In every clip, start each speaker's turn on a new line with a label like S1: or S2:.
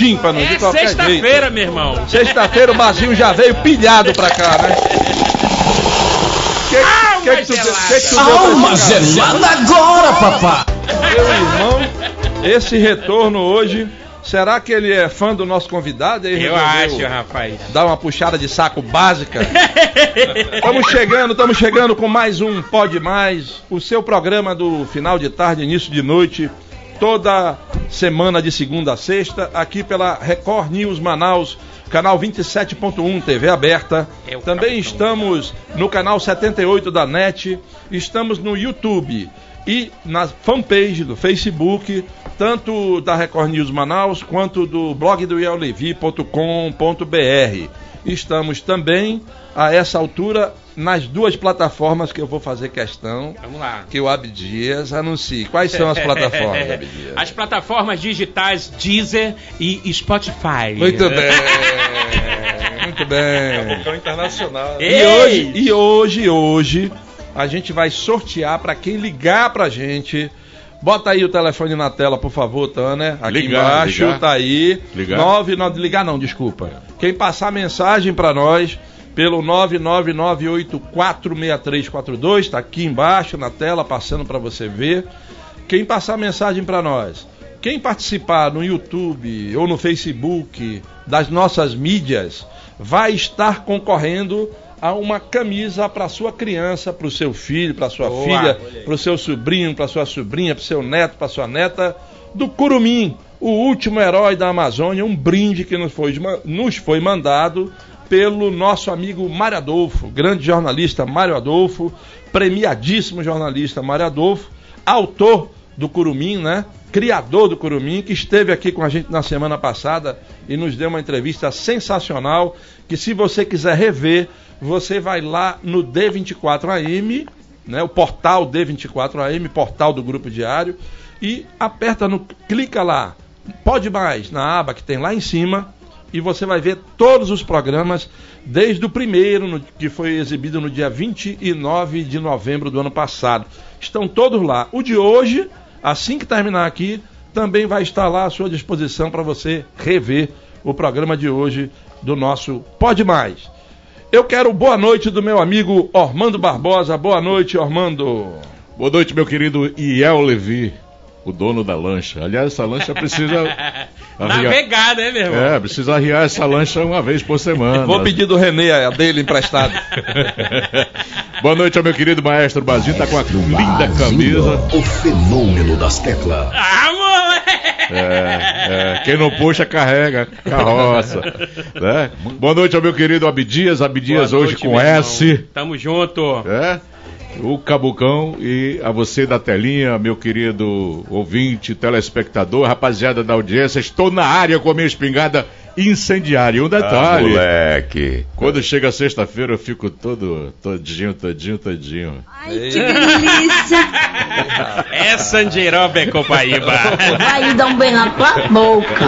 S1: de
S2: É
S1: qualquer jeito.
S2: sexta-feira, meu irmão.
S1: Sexta-feira o Bazinho já veio pilhado pra cá, né? Que,
S2: Alma
S1: que, que, tu,
S2: gelada.
S1: que, que tu deu pra
S3: Alma gelada agora, papá.
S1: Meu irmão, esse retorno hoje, será que ele é fã do nosso convidado? Ele
S2: Eu acho, rapaz.
S1: Dar uma puxada de saco básica. Estamos chegando, estamos chegando com mais um Pode Mais, o seu programa do final de tarde, início de noite, toda semana de segunda a sexta, aqui pela Record News Manaus, canal 27.1 TV aberta.
S2: É
S1: Também estamos no canal 78 da NET, estamos no YouTube e na fanpage do Facebook, tanto da Record News Manaus quanto do blog do iellevi.com.br. Estamos também a essa altura nas duas plataformas que eu vou fazer questão
S2: Vamos lá.
S1: que o Abdias anuncie. Quais são as plataformas, Abdias?
S2: As plataformas digitais Deezer e Spotify.
S1: Muito bem, muito bem.
S4: internacional.
S1: E
S2: Ei!
S1: hoje, e hoje, hoje, a gente vai sortear para quem ligar pra gente. Bota aí o telefone na tela, por favor, Tanner. Aqui
S4: Ligar,
S1: embaixo,
S4: ligar.
S1: tá aí.
S4: Ligar.
S1: 9, 9, ligar não, desculpa. Quem passar mensagem para nós pelo 999846342, tá aqui embaixo na tela, passando para você ver. Quem passar mensagem para nós, quem participar no YouTube ou no Facebook das nossas mídias, vai estar concorrendo a uma camisa para sua criança, para o seu filho, para sua
S2: Boa.
S1: filha, para o seu sobrinho, para sua sobrinha, para o seu neto, para sua neta, do Curumim, o último herói da Amazônia, um brinde que nos foi, nos foi mandado pelo nosso amigo Mário Adolfo, grande jornalista Mário Adolfo, premiadíssimo jornalista Mário Adolfo, autor do Curumim, né? Criador do Curumim, que esteve aqui com a gente na semana passada e nos deu uma entrevista sensacional. Que se você quiser rever, você vai lá no D24AM, né? O portal D24AM, portal do Grupo Diário, e aperta no, clica lá, pode mais na aba que tem lá em cima e você vai ver todos os programas desde o primeiro, no- que foi exibido no dia 29 de novembro do ano passado. Estão todos lá. O de hoje, assim que terminar aqui, também vai estar lá à sua disposição para você rever o programa de hoje do nosso Pode Mais. Eu quero boa noite do meu amigo Ormando Barbosa. Boa noite, Ormando.
S4: Boa noite, meu querido Iel Levi, o dono da lancha. Aliás, essa lancha precisa. arriar-
S2: Navegar, né, meu irmão?
S4: É, precisa arriar essa lancha uma vez por semana.
S1: Vou pedir do Renê a dele emprestado.
S4: Boa noite ao meu querido maestro Bazinho, tá com a linda camisa.
S3: O fenômeno das teclas.
S2: Ah, moleque!
S4: É, é, quem não puxa, carrega, carroça. né? Boa noite ao meu querido Abdias, Abdias
S2: Boa
S4: hoje
S2: noite,
S4: com. S.
S2: Tamo junto.
S4: É? O Cabucão e a você da telinha, meu querido ouvinte, telespectador, rapaziada da audiência, estou na área com a minha espingarda incendiária. E um detalhe,
S5: moleque.
S4: quando chega sexta-feira eu fico todo, todinho, todinho, todinho.
S6: Ai, que delícia!
S2: É Sandiroba, Copaíba.
S6: Vai dar um bem na tua boca.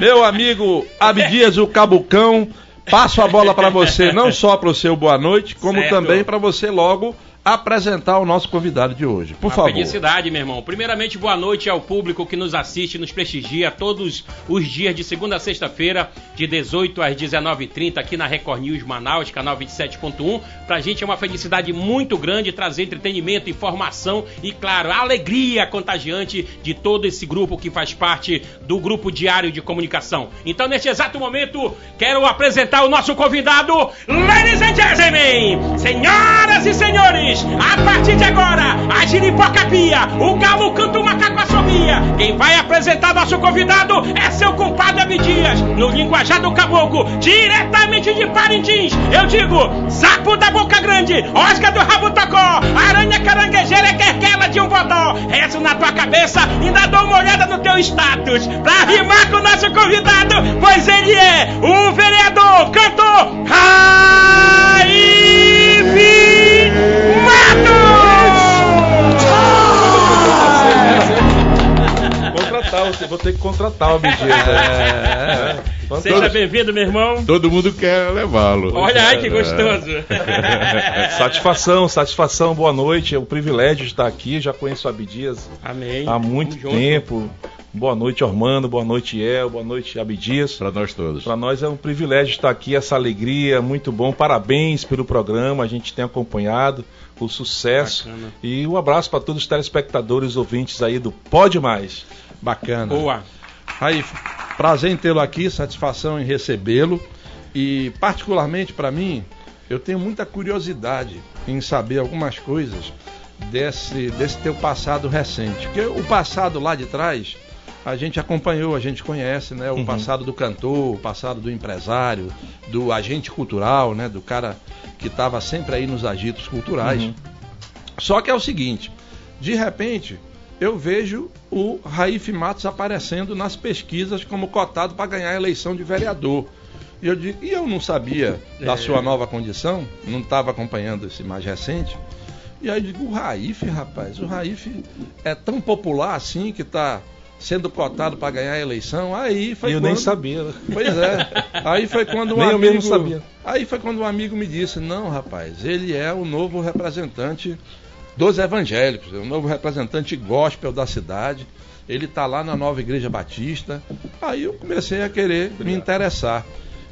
S1: Meu amigo Abdias, o Cabucão, passo a bola para você, não só para o seu boa noite, como
S2: Certo.
S1: também para você logo apresentar o nosso convidado de hoje. Por
S2: Uma
S1: favor.
S2: felicidade, meu irmão. Primeiramente, boa noite ao público que nos assiste, nos prestigia todos os dias de segunda a sexta-feira, de 18 às 19h30, aqui na Record News Manaus, canal 27.1. Pra gente é uma felicidade muito grande trazer entretenimento, informação e, claro, a alegria contagiante de todo esse grupo que faz parte do Grupo Diário de Comunicação. Então, neste exato momento, quero apresentar o nosso convidado, ladies and gentlemen, senhoras e senhores, a partir de agora, a giripoca pia, o galo canta o macaco assovia. Quem vai apresentar nosso convidado é seu compadre Abdias, no linguajar do caboclo, diretamente de Parintins. Eu digo, sapo da boca grande, osca do rabo tocó, aranha caranguejeira, querquela de um bodó. Rezo na tua cabeça, ainda dou uma olhada no teu status, pra rimar com o nosso convidado, pois ele é o vereador, cantor Raif Matos!
S7: Contratar, você vou ter que contratar o. É, é.
S2: Seja bem-vindo, meu irmão.
S4: Todo mundo quer levá-lo.
S2: Olha aí que gostoso.
S7: Satisfação, satisfação, boa noite. É um privilégio estar aqui. Já conheço o Abdias
S2: Amém.
S7: há muito
S2: junto.
S7: tempo. Boa noite, Ormando. Boa noite, El. Boa noite, Abdias.
S4: Para nós todos.
S7: Para nós é um privilégio estar aqui, essa alegria, muito bom. Parabéns pelo programa, a gente tem acompanhado o sucesso.
S2: Bacana.
S7: E um abraço para todos os telespectadores, ouvintes aí do Pode Mais.
S1: Bacana.
S2: Boa.
S1: Aí, prazer em tê-lo aqui, satisfação em recebê-lo. E, particularmente para mim, eu tenho muita curiosidade em saber algumas coisas desse, desse teu passado recente. Porque o passado lá de trás, a gente acompanhou, a gente conhece, né? O passado do cantor, o passado do empresário, do agente cultural, né? Do cara que estava sempre aí nos agitos culturais. Só que é o seguinte, de repente, eu vejo o Raif Matos aparecendo nas pesquisas como cotado para ganhar a eleição de vereador. E eu digo, e eu não sabia da
S2: É.
S1: sua nova condição, não estava acompanhando esse mais recente. E aí eu digo, o Raif, rapaz, o Raif é tão popular assim que está sendo cotado para ganhar a eleição. Aí foi
S7: eu
S1: quando...
S7: nem sabia. né?
S1: Pois é. Aí foi quando um
S7: Nem eu
S1: amigo.
S7: mesmo sabia.
S1: Aí foi quando um amigo me disse: Não, rapaz, ele é o novo representante dos evangélicos, é o novo representante gospel da cidade. Ele está lá na nova Igreja Batista. Aí eu comecei a querer me interessar.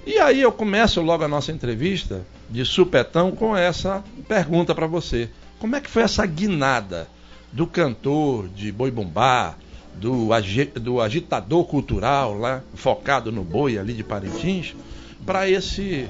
S1: E aí eu começo logo a nossa entrevista de supetão com essa pergunta para você. Como é que foi essa guinada do cantor de boi bumbá, do, agi- do agitador cultural lá, focado no boi ali de Parintins, para esse.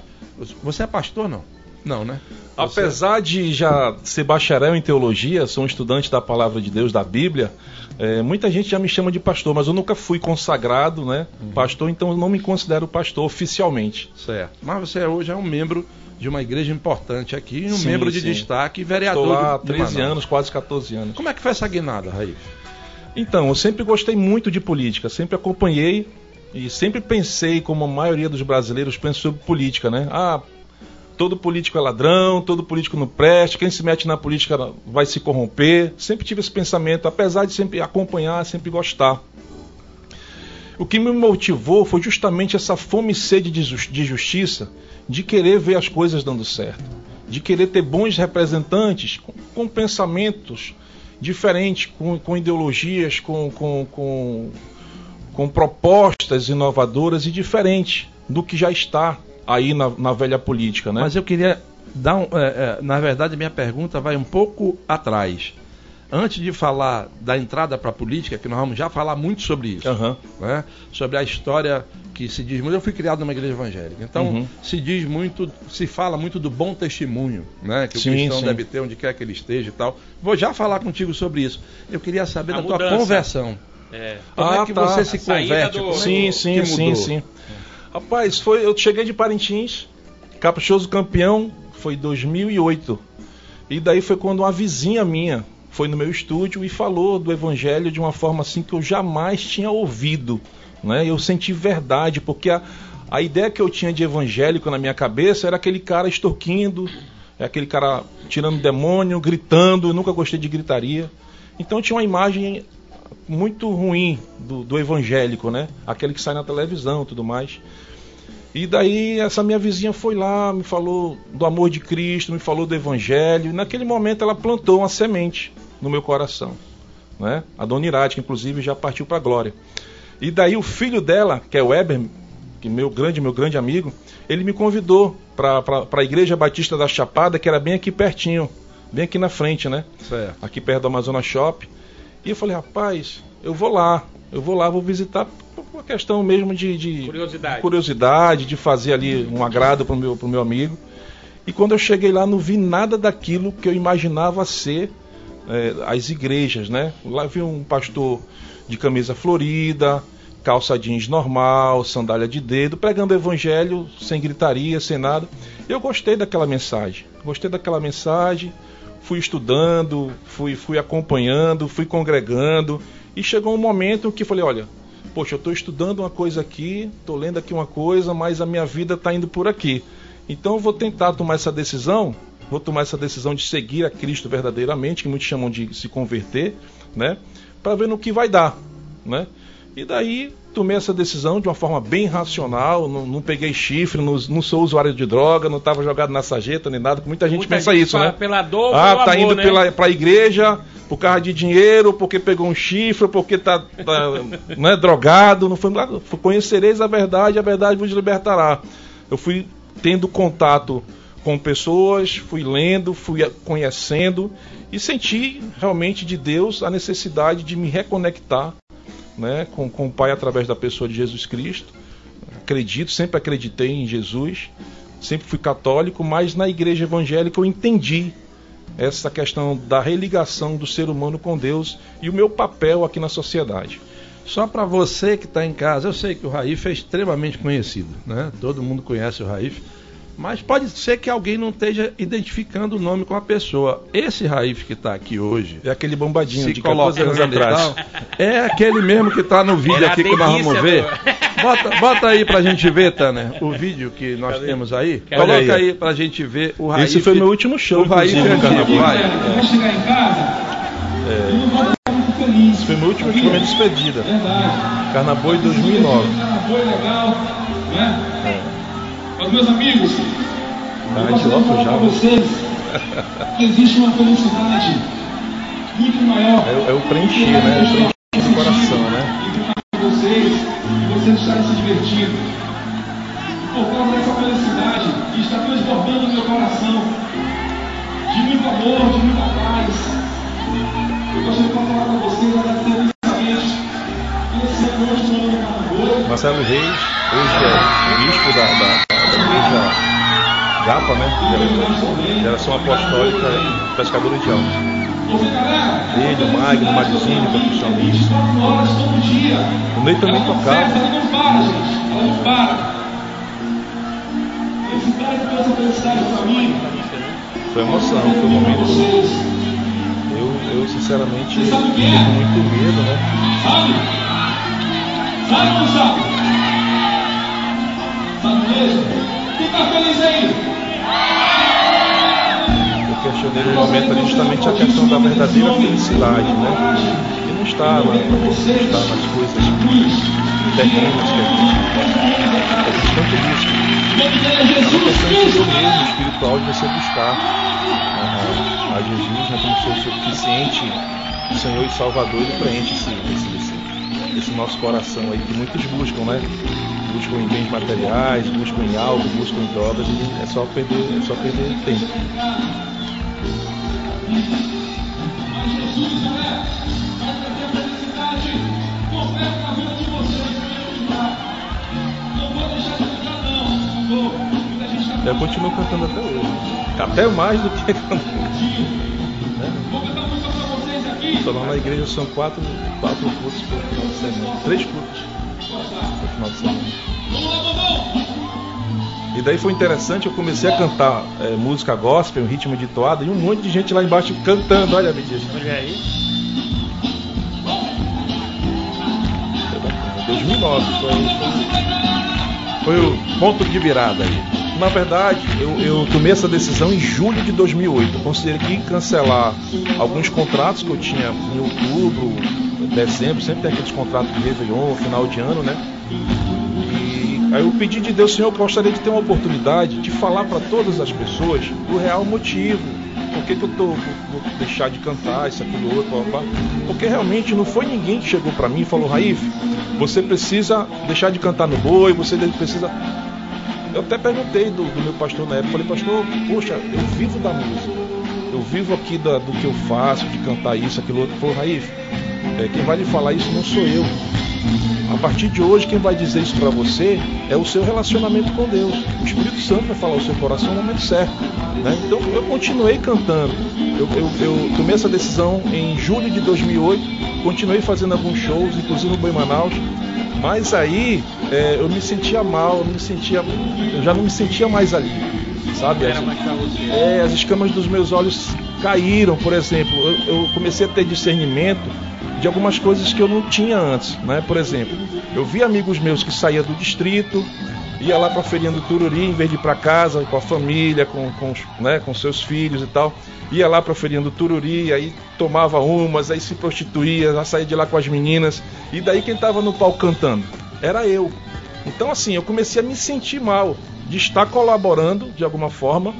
S1: Você é pastor, não? Não, né? Você-
S7: Apesar de já ser bacharel em teologia, sou um estudante da palavra de Deus, da Bíblia, é, muita gente já me chama de pastor, mas eu nunca fui consagrado, né?
S1: Uhum.
S7: Pastor, então eu não me considero pastor oficialmente.
S1: Certo. Mas você hoje é um membro de uma igreja importante aqui, um
S7: Sim,
S1: membro de
S7: sim.
S1: destaque vereador.
S7: Estou lá há
S1: do- de
S7: 13
S1: Manaus.
S7: anos, quase 14 anos.
S1: Como é que foi essa guinada, Raif?
S7: Então, eu sempre gostei muito de política, sempre acompanhei e sempre pensei, como a maioria dos brasileiros pensa sobre política, né? Ah, todo político é ladrão, todo político não presta, quem se mete na política vai se corromper. Sempre tive esse pensamento, apesar de sempre acompanhar, sempre gostar. O que me motivou foi justamente essa fome e sede de jus- de justiça, de querer ver as coisas dando certo, de querer ter bons representantes com, com pensamentos diferentes, com, com ideologias, com, com propostas inovadoras e diferentes do que já está aí na, na velha política, né?
S1: Mas eu queria dar um. é, é, na verdade, minha pergunta vai um pouco atrás. Antes de falar da entrada para a política, que nós vamos já falar muito sobre isso,
S7: Aham.
S1: né? sobre a história que se diz muito. Eu fui criado numa igreja evangélica, então
S7: Uhum.
S1: se diz muito, se fala muito do bom testemunho, né? Que o
S7: Sim,
S1: cristão
S7: sim.
S1: deve ter onde quer que ele esteja e tal. Vou já falar contigo sobre isso. Eu queria saber
S2: A
S1: da tua
S2: mudança.
S1: conversão.
S2: É.
S1: Como
S7: Ah,
S1: é que
S7: tá.
S1: você se converte?
S2: do-
S1: é
S7: Sim, sim, sim, sim. Rapaz, foi, eu cheguei de Parintins, Caprichoso campeão, foi 2008. E daí foi quando uma vizinha minha foi no meu estúdio e falou do evangelho de uma forma assim que eu jamais tinha ouvido, né? Eu senti verdade, porque a, a ideia que eu tinha de evangélico na minha cabeça era aquele cara extorquindo, é aquele cara tirando demônio, gritando, eu nunca gostei de gritaria. Então tinha uma imagem muito ruim do, do evangélico, né? Aquele que sai na televisão e tudo mais. E daí essa minha vizinha foi lá, me falou do amor de Cristo, me falou do evangelho. E naquele momento ela plantou uma semente no meu coração, né? A dona Irade, que inclusive já partiu para a glória. E daí o filho dela, que é o Weber, que meu grande, meu grande amigo, ele me convidou para a igreja Batista da Chapada, que era bem aqui pertinho, bem aqui na frente, né?
S1: Certo.
S7: aqui perto do Amazonas Shop. E eu falei, rapaz, eu vou lá, eu vou lá, vou visitar por uma questão mesmo de, de
S2: Curiosidade.
S7: curiosidade, de fazer ali um agrado pro meu, pro meu amigo. E quando eu cheguei lá, não vi nada daquilo que eu imaginava ser é, as igrejas, né? Lá vi um pastor de camisa florida, calça jeans normal, sandália de dedo, pregando o evangelho sem gritaria, sem nada. Eu gostei daquela mensagem, gostei daquela mensagem, fui estudando, fui, fui acompanhando, fui congregando e chegou um momento que falei, olha, poxa, eu estou estudando uma coisa aqui, estou lendo aqui uma coisa, mas a minha vida está indo por aqui. Então eu vou tentar tomar essa decisão, vou tomar essa decisão de seguir a Cristo verdadeiramente, que muitos chamam de se converter, né? Para ver no que vai dar, né? E daí tomei essa decisão de uma forma bem racional, não, não peguei chifre, não, não, sou usuário de droga, não estava jogado na sarjeta nem nada, muita gente
S2: Muita
S7: pensa
S2: gente
S7: isso,
S2: fala
S7: né?
S2: pela dor
S7: ah, tá
S2: amor,
S7: indo
S2: né?
S7: pela, pra igreja por causa de dinheiro, porque pegou um chifre, porque tá, tá né, drogado, não foi, conhecereis a verdade, a verdade vos libertará. Eu fui tendo contato com pessoas, fui lendo, fui conhecendo e senti realmente de Deus a necessidade de me reconectar né, com, com o Pai através da pessoa de Jesus Cristo. Acredito, sempre acreditei em Jesus, sempre fui católico, mas na igreja evangélica eu entendi essa questão da religação do ser humano com Deus e o meu papel aqui na sociedade.
S1: Só para você que está em casa, eu sei que o Raif é extremamente conhecido, né? Todo mundo conhece o Raif, mas pode ser que alguém não esteja identificando o nome com a pessoa. Esse Raif que está aqui hoje,
S7: É aquele bombadinho de 14 anos
S1: colocando
S7: atrás.
S1: tal, é aquele mesmo que está no vídeo
S2: Era a
S1: aqui que nós vamos ver. Bota, bota aí pra gente ver, Tanner, o vídeo que nós temos aí.
S2: Quero
S1: Coloca aí pra gente ver o Raif.
S7: Esse foi meu último show,
S1: o Raif
S7: inclusive, no Carnaval.
S5: vou chegar em casa
S7: É.
S5: e.
S7: Esse foi meu último show, minha despedida.
S5: Verdade.
S7: Carnaval em 2009.
S5: Foi legal, né? Mas meus amigos,
S7: Tá,
S5: eu gostaria de falar para vocês que existe uma felicidade muito maior
S7: É, é o preencher, né? É o preencher do coração, né?
S5: de vocês vocês estarem se divertindo. Por causa dessa felicidade que está transbordando no meu coração, de muito amor, de muita paz. Eu gostaria de falar para vocês, agradecer imensamente esse ano hoje
S7: Marcelo Reis, hoje é bispo da, da, da igreja Gapa, né? Gera- Geração Apostólica Pescadora de Almas. Ele, o Magno, o Marizinho, percussionista.
S5: 24 horas todo dia.
S7: O Ney também tocava.
S5: não para, gente. Ela não para. Felicidade por essa felicidade para mim.
S7: Foi emoção, foi um momento. Eu, eu sinceramente, com muito medo, né?
S5: sabe? Sabe ou não? Sabe mesmo? Quem feliz aí?
S7: Eu questionei no momento ali justamente a questão da verdadeira felicidade, né? Que não está, na, não está nas coisas terrenas que a gente a gente tanto busca.
S5: Jesus
S7: mesmo, espiritual, de você buscar a, a Jesus né, como seu suficiente Senhor e Salvador, ele preenche esse, esse, esse, esse nosso coração aí que muitos buscam, né? Buscam em bens materiais, buscam em algo, buscam em drogas, e é só perder, é só perder tempo. Eu continuo cantando até hoje. Até mais do que cantando. Estou lá na igreja, são quatro, quatro cultos por final de semana. Três cultos por final de semana. E daí foi interessante, eu comecei a cantar é, música gospel, um ritmo de toada, e um monte de gente lá embaixo cantando, olha, me diz.
S2: Olha aí.
S7: Foi bacana. 2009 foi, foi, foi o ponto de virada aí. Na verdade, eu, eu tomei essa decisão em julho de 2008. Eu considerei que cancelar alguns contratos que eu tinha em outubro, dezembro, sempre tem aqueles contratos de Réveillon, final de ano, né? E aí eu pedi de Deus, Senhor, eu gostaria de ter uma oportunidade de falar para todas as pessoas o real motivo. Por que, que eu tô, vou, vou deixar de cantar isso, aquilo, outro, blá. Porque realmente não foi ninguém que chegou para mim e falou, Raif, você precisa deixar de cantar no boi, você precisa. Eu até perguntei do, do meu pastor na época, falei, pastor, poxa, eu vivo da música, eu vivo aqui da- do que eu faço, de cantar isso, aquilo outro. Ele falou, Raif, é, quem vai lhe falar isso não sou eu. A partir de hoje, quem vai dizer isso para você é o seu relacionamento com Deus. O Espírito Santo vai falar ao seu coração no momento certo. né? Então eu continuei cantando. Eu, eu- eu tomei essa decisão em julho de 2008. Continuei fazendo alguns shows, inclusive no Boi Manaus. Mas aí é, eu me sentia mal, eu me sentia, eu já não me sentia mais ali, sabe? As- é, as escamas dos meus olhos caíram, por exemplo. Eu, eu comecei a ter discernimento de algumas coisas que eu não tinha antes, né? Por exemplo, eu vi amigos meus que saíam do distrito, ia lá para a feirinha do Tururi, em vez de ir para casa com a família, com, com, né, com seus filhos e tal, ia lá para a feirinha do Tururi, aí tomava umas, aí se prostituía, já saía de lá com as meninas, e daí quem estava no palco cantando? Era eu. Então assim, eu comecei a me sentir mal de estar colaborando de alguma forma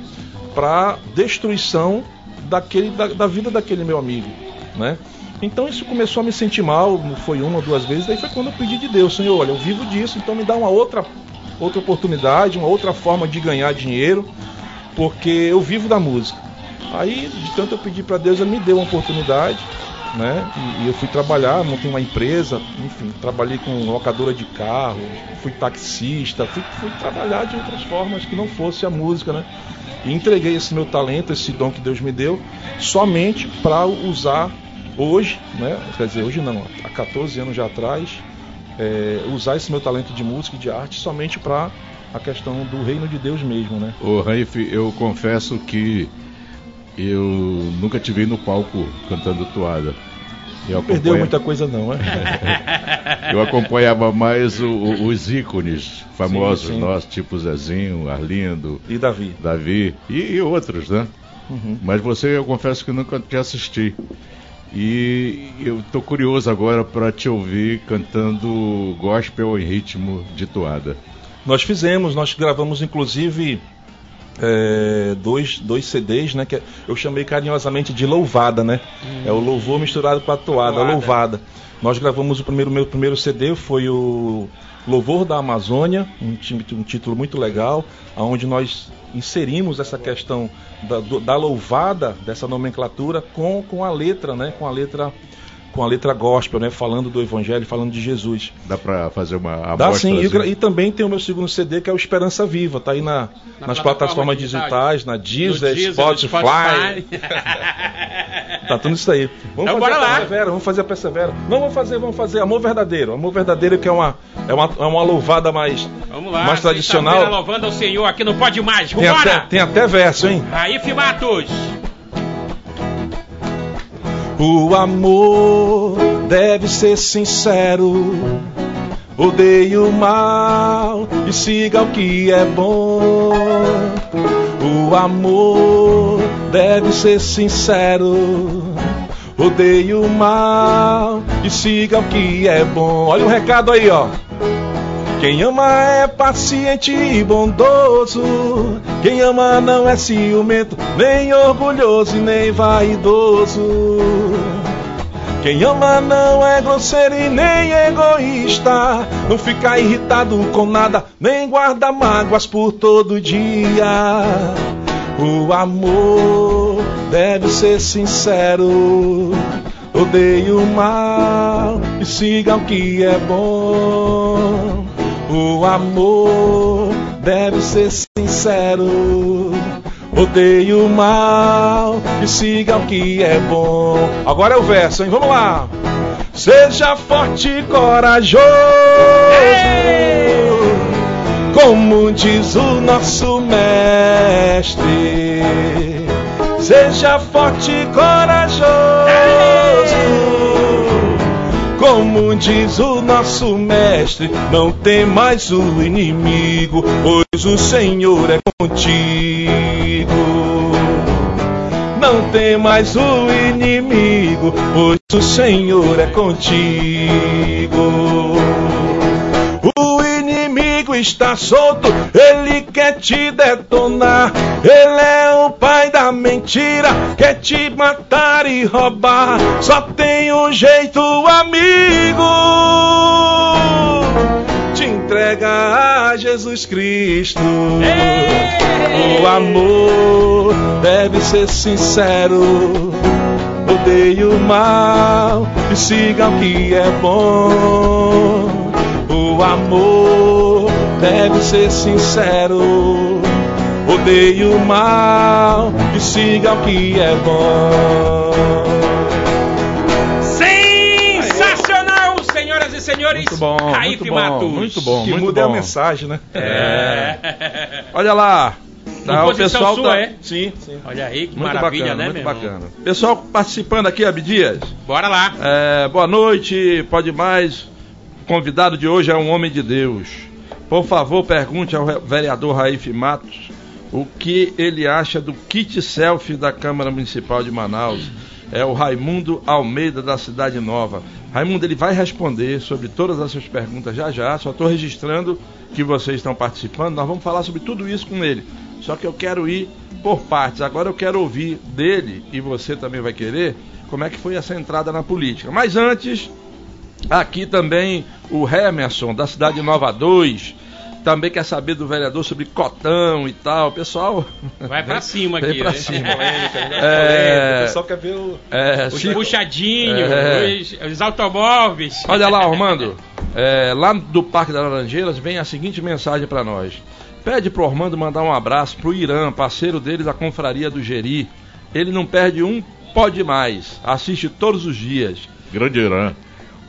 S7: para destruição daquele da, da vida daquele meu amigo, né? Então isso começou a me sentir mal, foi uma ou duas vezes, daí foi quando eu pedi de Deus, Senhor, olha, eu vivo disso, então me dá uma outra outra oportunidade, uma outra forma de ganhar dinheiro, porque eu vivo da música. Aí, de tanto eu pedir para Deus, ele me deu uma oportunidade, né? E, e eu fui trabalhar, montei uma empresa, enfim, trabalhei com locadora de carro, fui taxista, fui, fui trabalhar de outras formas que não fosse a música, né? E entreguei esse meu talento, esse dom que Deus me deu, somente para usar hoje, né? Quer dizer, hoje não, há 14 anos já atrás, é, usar esse meu talento de música e de arte somente para a questão do reino de Deus mesmo, né?
S4: Ô, Raif, eu confesso que eu nunca te vi no palco cantando toada. Eu,
S7: Perdeu
S4: acompanha-
S7: muita coisa não, né?
S4: eu acompanhava mais o- o- os ícones famosos
S7: Sim, sim.
S4: nossos, tipo Zezinho, Arlindo,
S7: E Davi?
S4: Davi e, e outros, né?
S7: Uhum.
S4: Mas você, eu confesso que nunca te assisti. E eu tô curioso agora para te ouvir cantando gospel em ritmo de toada.
S7: Nós fizemos, nós gravamos inclusive é, dois, dois CDs, né? Que eu chamei carinhosamente de louvada, né? É o louvor misturado com a toada,
S2: Toada.
S7: louvada. Nós gravamos o primeiro, meu primeiro CD foi o Louvor da Amazônia, um, um título muito legal, onde nós inserimos essa questão da, da louvada, dessa nomenclatura, com, com a letra, né? Com a letra com a letra gospel, né? Falando do Evangelho, falando de Jesus.
S4: Dá para fazer uma
S7: Dá
S4: amostra?
S7: sim, e, gra- e também tem o meu segundo CD que é o Esperança Viva, tá aí na,
S2: Na
S7: nas
S2: plataforma
S7: plataformas
S2: digitais.
S7: na Deezer,
S2: Deezer,
S7: Spotify, tá tudo isso aí. Vamos
S2: Então
S7: fazer
S2: bora
S7: a
S2: lá.
S7: persevera, vamos fazer a persevera. Não vamos fazer, vamos fazer Amor Verdadeiro. Amor Verdadeiro que é uma é uma, é uma louvada mais
S2: Vamos lá,
S7: mais tradicional.
S2: louvando ao Senhor aqui no Pode Mais.
S7: Tem até, tem até verso, hein?
S2: Aí, Matos.
S7: O amor deve ser sincero. Odeie o mal e siga o que é bom. O amor deve ser sincero. Odeie o mal e siga o que é bom. Olha o recado aí, ó. Quem ama é paciente e bondoso. Quem ama não é ciumento, nem orgulhoso e nem vaidoso. Quem ama não é grosseiro e nem egoísta. Não fica irritado com nada, nem guarda mágoas por todo dia. O amor deve ser sincero. Odeie o mal e siga o que é bom. O amor deve ser sincero. Odeie o mal e siga o que é bom. Agora é o verso, hein? Vamos lá. Seja forte e corajoso. Como diz o nosso mestre. Seja forte e corajoso. Como diz o nosso mestre, não tem mais o inimigo, pois o Senhor é contigo. Não tem mais o inimigo, pois o Senhor é contigo. O inimigo está solto, ele quer te detonar. Ele é o pai da mentira, quer te matar e roubar. Só tem um jeito, amigo. Te entrega a Jesus Cristo. O amor deve ser sincero. Odeie o mal e siga o que é bom. O amor deve ser sincero. Odeie o mal e siga o que é bom.
S2: Sensacional, senhoras e senhores.
S1: Muito bom,
S2: Raif
S1: muito bom,
S2: Matos.
S1: muito bom.
S7: Que
S1: muito
S7: muda é a
S1: bom.
S7: mensagem, né?
S2: É.
S1: Olha lá, Tá, o pessoal
S2: sua,
S1: tá-
S2: é?
S7: Sim, sim.
S2: Olha aí, que
S1: Muito
S2: maravilha,
S1: bacana,
S2: né,
S1: muito
S2: meu irmão?
S1: bacana. Pessoal participando aqui, Abdias.
S2: Bora lá.
S1: É, boa noite, pode mais. Convidado de hoje é um homem de Deus. Por favor, pergunte ao re- vereador Raif Matos o que ele acha do kit selfie da Câmara Municipal de Manaus. É o Raimundo Almeida da Cidade Nova. Raimundo, ele vai responder sobre todas essas perguntas já já. Só estou registrando que vocês estão participando. Nós vamos falar sobre tudo isso com ele. Só que eu quero ir por partes. Agora eu quero ouvir dele, e você também vai querer, como é que foi essa entrada na política. Mas antes, aqui também o Hemerson, da Cidade Nova 2, também quer saber do vereador sobre cotão e tal. Pessoal.
S2: Vai pra cima aqui.
S1: pra
S2: né?
S1: cima.
S7: Polêmica, né?
S1: É.
S7: Polêmica. O pessoal quer ver o.
S1: É,
S2: Os
S1: Chico-
S2: puxadinhos,
S1: É.
S2: os, os automóveis.
S1: Olha lá, Armando. É, lá do Parque das Laranjeiras vem a seguinte mensagem para nós. Pede pro Armando mandar um abraço pro Irã, parceiro dele da confraria do Geri. Ele não perde um pode mais. Assiste todos os dias.
S4: Grande Irã,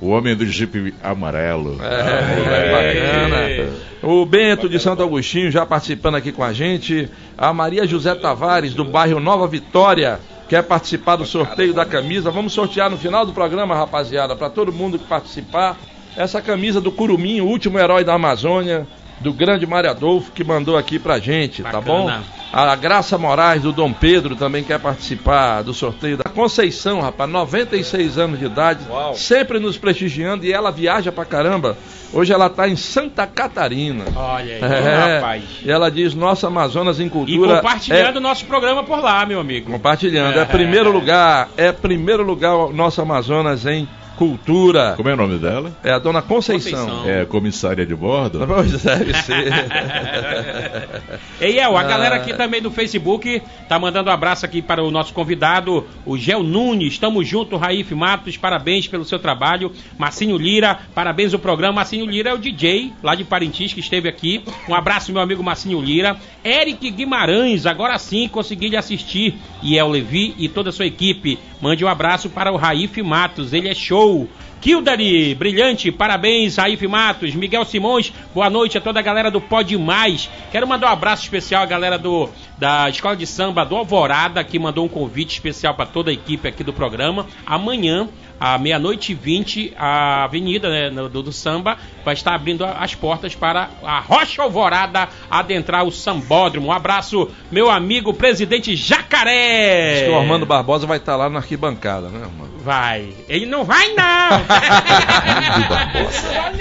S4: o homem do Jeep amarelo.
S1: É, bacana. O Bento de Santo Agostinho já participando aqui com a gente. A Maria José Tavares, do bairro Nova Vitória, quer participar do sorteio da camisa. Vamos sortear no final do programa, rapaziada, para todo mundo que participar. Essa camisa do Curumim, o último herói da Amazônia, do grande Mário Adolfo, que mandou aqui pra gente, tá bom?
S2: Bacana.
S1: A Graça Moraes, do Dom Pedro, também quer participar do sorteio da Conceição, rapaz, 96 anos de idade,
S7: Uau.
S1: sempre nos prestigiando e ela viaja pra caramba. Hoje ela tá em Santa Catarina.
S2: Olha aí,
S1: É,
S2: rapaz.
S1: E ela diz: Nossa Amazonas em
S2: E
S1: cultura.
S2: compartilhando
S1: é-
S2: o nosso programa por lá, meu amigo.
S1: Compartilhando. É primeiro lugar, é primeiro lugar o nosso Amazonas em cultura.
S4: Como é o nome dela?
S1: É a dona Conceição.
S2: Conceição.
S4: É comissária de bordo?
S1: Pois deve ser.
S2: Ei, El, a galera
S1: Ah.
S2: aqui também do Facebook tá mandando um abraço aqui para o nosso convidado, o Gel Nunes. Tamo junto, Raif Matos, parabéns pelo seu trabalho. Marcinho Lira, parabéns ao programa. Marcinho Lira é o DJ lá de Parintins que esteve aqui. Um abraço, meu amigo Marcinho Lira. Eric Guimarães, agora sim consegui lhe assistir. E El Levi e toda a sua equipe. Mande um abraço para o Raif Matos, ele é show. Kildari, brilhante, parabéns, Raif Matos, Miguel Simões, boa noite a toda a galera do Pode Mais. Quero mandar um abraço especial à galera do, da Escola de Samba do Alvorada, que mandou um convite especial para toda a equipe aqui do programa. Amanhã, à meia-noite e vinte, a avenida né, no- do, do samba vai estar abrindo a- as portas para a Rocha Alvorada adentrar o sambódromo. Um abraço, meu amigo presidente Jacaré.
S1: Diz que o Armando Barbosa vai estar lá na arquibancada, né, Armando?
S2: Vai. Ele não vai, não.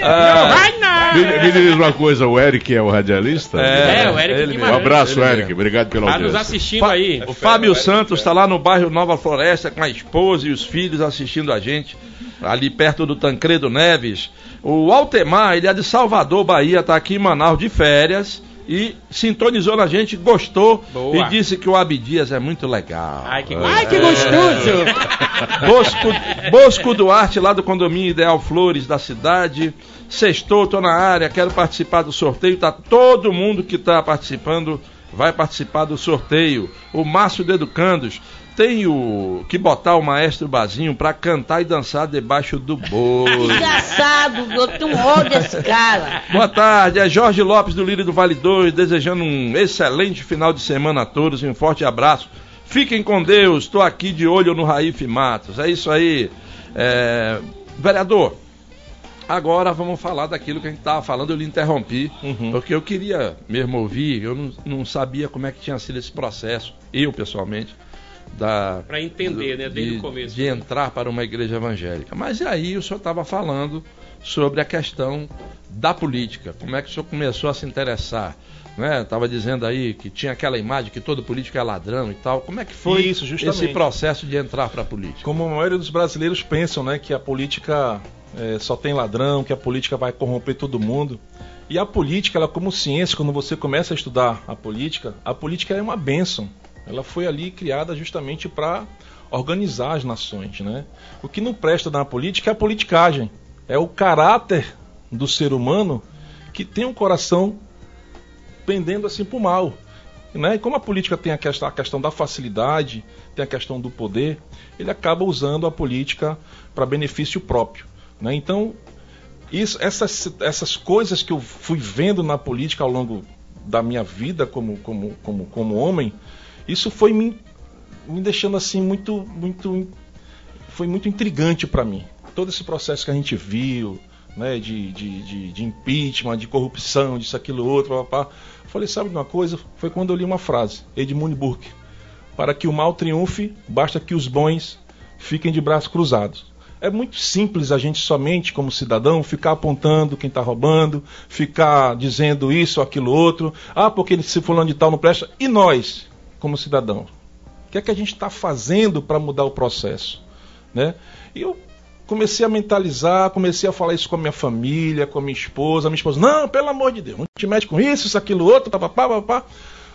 S1: Ah,
S2: não vai, não.
S4: Me, me diz uma coisa, o Eric é o radialista?
S2: É, o Eric
S1: ele
S4: Um abraço,
S1: Ele
S4: Eric.
S1: mesmo.
S4: Obrigado pela
S2: Tá nos
S4: audiência.
S2: assistindo
S1: Fa-
S2: aí.
S1: O Fábio Santos está lá no bairro Nova Floresta com a esposa e os filhos assistindo a gente, ali perto do Tancredo Neves. O Altemar, ele é de Salvador, Bahia, está aqui em Manaus de férias e sintonizou na gente, gostou
S2: Boa.
S1: e disse que o Abdias é muito legal.
S2: Ai, que, ai, que gostoso.
S1: Bosco, Bosco Duarte, lá do condomínio Ideal Flores da cidade. Sextou, tô na área, quero participar do sorteio. Tá todo mundo que tá participando vai participar do sorteio. O Márcio de Educandos tem o que botar o maestro Bazinho pra cantar e dançar debaixo do bolo.
S6: Desgraçado, eu tenho ódio desse cara.
S1: Boa tarde, é Jorge Lopes do Lírio do Vale 2, desejando um excelente final de semana a todos e um forte abraço. Fiquem com Deus, estou aqui de olho no Raif Matos. É isso aí. É, Vereador, agora vamos falar daquilo que a gente estava falando, eu lhe interrompi,
S7: Uhum.
S1: porque eu queria mesmo ouvir, eu não, não sabia como é que tinha sido esse processo, eu pessoalmente, da,
S2: Pra entender, né, desde
S1: de,
S2: o começo.
S1: de entrar para uma igreja evangélica. Mas e aí o senhor estava falando sobre a questão da política, como é que o senhor começou a se interessar? Né? Estava dizendo aí que tinha aquela imagem que todo político é ladrão e tal. Como é que foi
S7: Isso, justamente.
S1: esse processo de entrar para a política?
S7: Como a maioria dos brasileiros pensam, né, que a política eh, só tem ladrão, que a política vai corromper todo mundo. E a política, ela como ciência, quando você começa a estudar a política, a política é uma bênção. Ela foi ali criada justamente para organizar as nações, né? O que não presta na política é a politicagem. É o caráter do ser humano que tem um coração pendendo assim para o mal. Né? E como a política tem a questão, da facilidade, tem a questão do poder, ele acaba usando a política para benefício próprio. Né? Então, isso, essas, essas coisas que eu fui vendo na política ao longo da minha vida como, como, como, como homem, isso foi me, me deixando assim muito, muito, foi muito intrigante para mim. Todo esse processo que a gente viu, né, de, de, de, de impeachment, de corrupção, disso, aquilo, outro, papá. Falei, sabe de uma coisa? Foi quando eu li uma frase, Edmund Burke. Para que o mal triunfe, basta que os bons fiquem de braços cruzados. É muito simples a gente somente, como cidadão, ficar apontando quem está roubando, ficar dizendo isso, aquilo, outro. Ah, porque se fulano de tal não presta. E nós, como cidadão? O que é que a gente está fazendo para mudar o processo? Né? E eu comecei a mentalizar, comecei a falar isso com a minha família, com a minha esposa. A minha esposa, não, pelo amor de Deus, não te mete com isso, isso, aquilo, outro, papapá, papapá.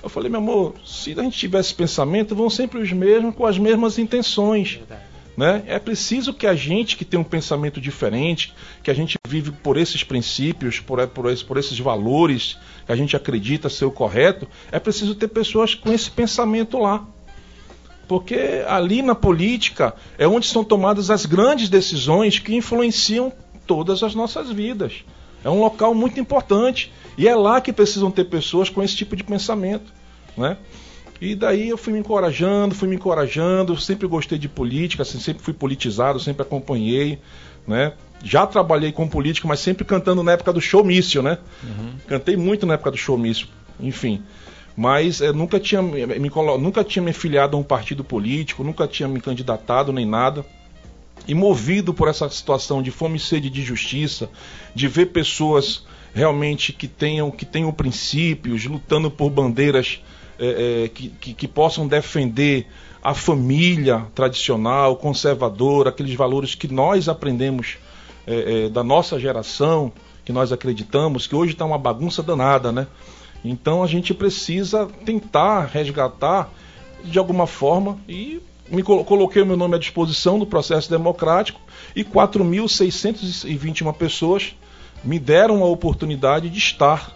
S7: Eu falei, meu amor, se a gente tivesse esse pensamento, vão sempre os mesmos, com as mesmas intenções. Né? É preciso que a gente que tem um pensamento diferente, que a gente vive por esses princípios, por, por, por esses valores que a gente acredita ser o correto, é preciso ter pessoas com esse pensamento lá. Porque ali na política é onde são tomadas as grandes decisões que influenciam todas as nossas vidas. É um local muito importante. E é lá que precisam ter pessoas com esse tipo de pensamento. Né? E daí eu fui me encorajando, fui me encorajando, sempre gostei de política, assim, sempre fui politizado, sempre acompanhei, né? Já trabalhei com política, mas sempre cantando na época do showmício, né? Uhum. Cantei muito na época do showmício, enfim. Mas é, nunca, tinha, me, nunca tinha me filiado a um partido político, nunca tinha me candidatado nem nada. E movido por essa situação de fome e sede de justiça, de ver pessoas realmente que tenham, que tenham princípios, lutando por bandeiras é, é, que, que, que, possam defender a família tradicional, conservadora, aqueles valores que nós aprendemos é, é da nossa geração, que nós acreditamos, que hoje está uma bagunça danada, né? Então a gente precisa tentar resgatar de alguma forma e me coloquei o meu nome à disposição do processo democrático e 4.621 pessoas me deram a oportunidade de estar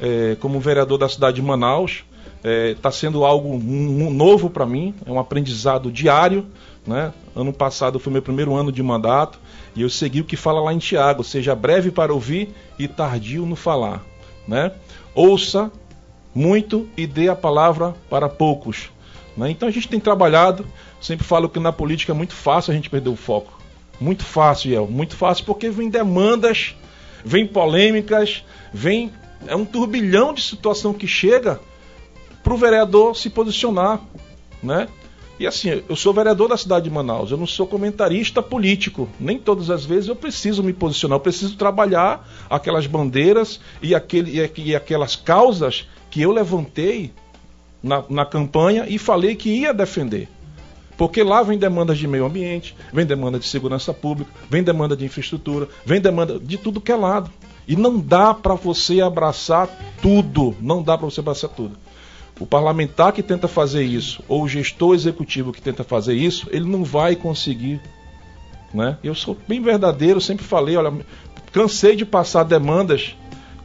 S7: é, como vereador da cidade de Manaus. Está é, tá sendo algo novo para mim, é um aprendizado diário. Né? Ano passado foi meu primeiro ano de mandato e eu segui o que fala lá em Tiago: seja breve para ouvir e tardio no falar. Né? ouça muito e dê a palavra para poucos. Né? Então a gente tem trabalhado, sempre falo que na política é muito fácil a gente perder o foco. Muito fácil, Iel, muito fácil, porque vem demandas, vem polêmicas, vem. É um turbilhão de situação que chega para o vereador se posicionar. Né? E assim, eu sou vereador da cidade de Manaus, eu não sou comentarista político. Nem todas as vezes eu preciso me posicionar, eu preciso trabalhar aquelas bandeiras e, aquele, e aquelas causas que eu levantei na, na campanha e falei que ia defender. Porque lá vem demandas de meio ambiente, vem demanda de segurança pública, vem demanda de infraestrutura, vem demanda de tudo que é lado. E não dá para você abraçar tudo, não dá para você abraçar tudo. O parlamentar que tenta fazer isso, ou o gestor executivo que tenta fazer isso, ele não vai conseguir. Né? Eu sou bem verdadeiro, sempre falei, olha, cansei de passar demandas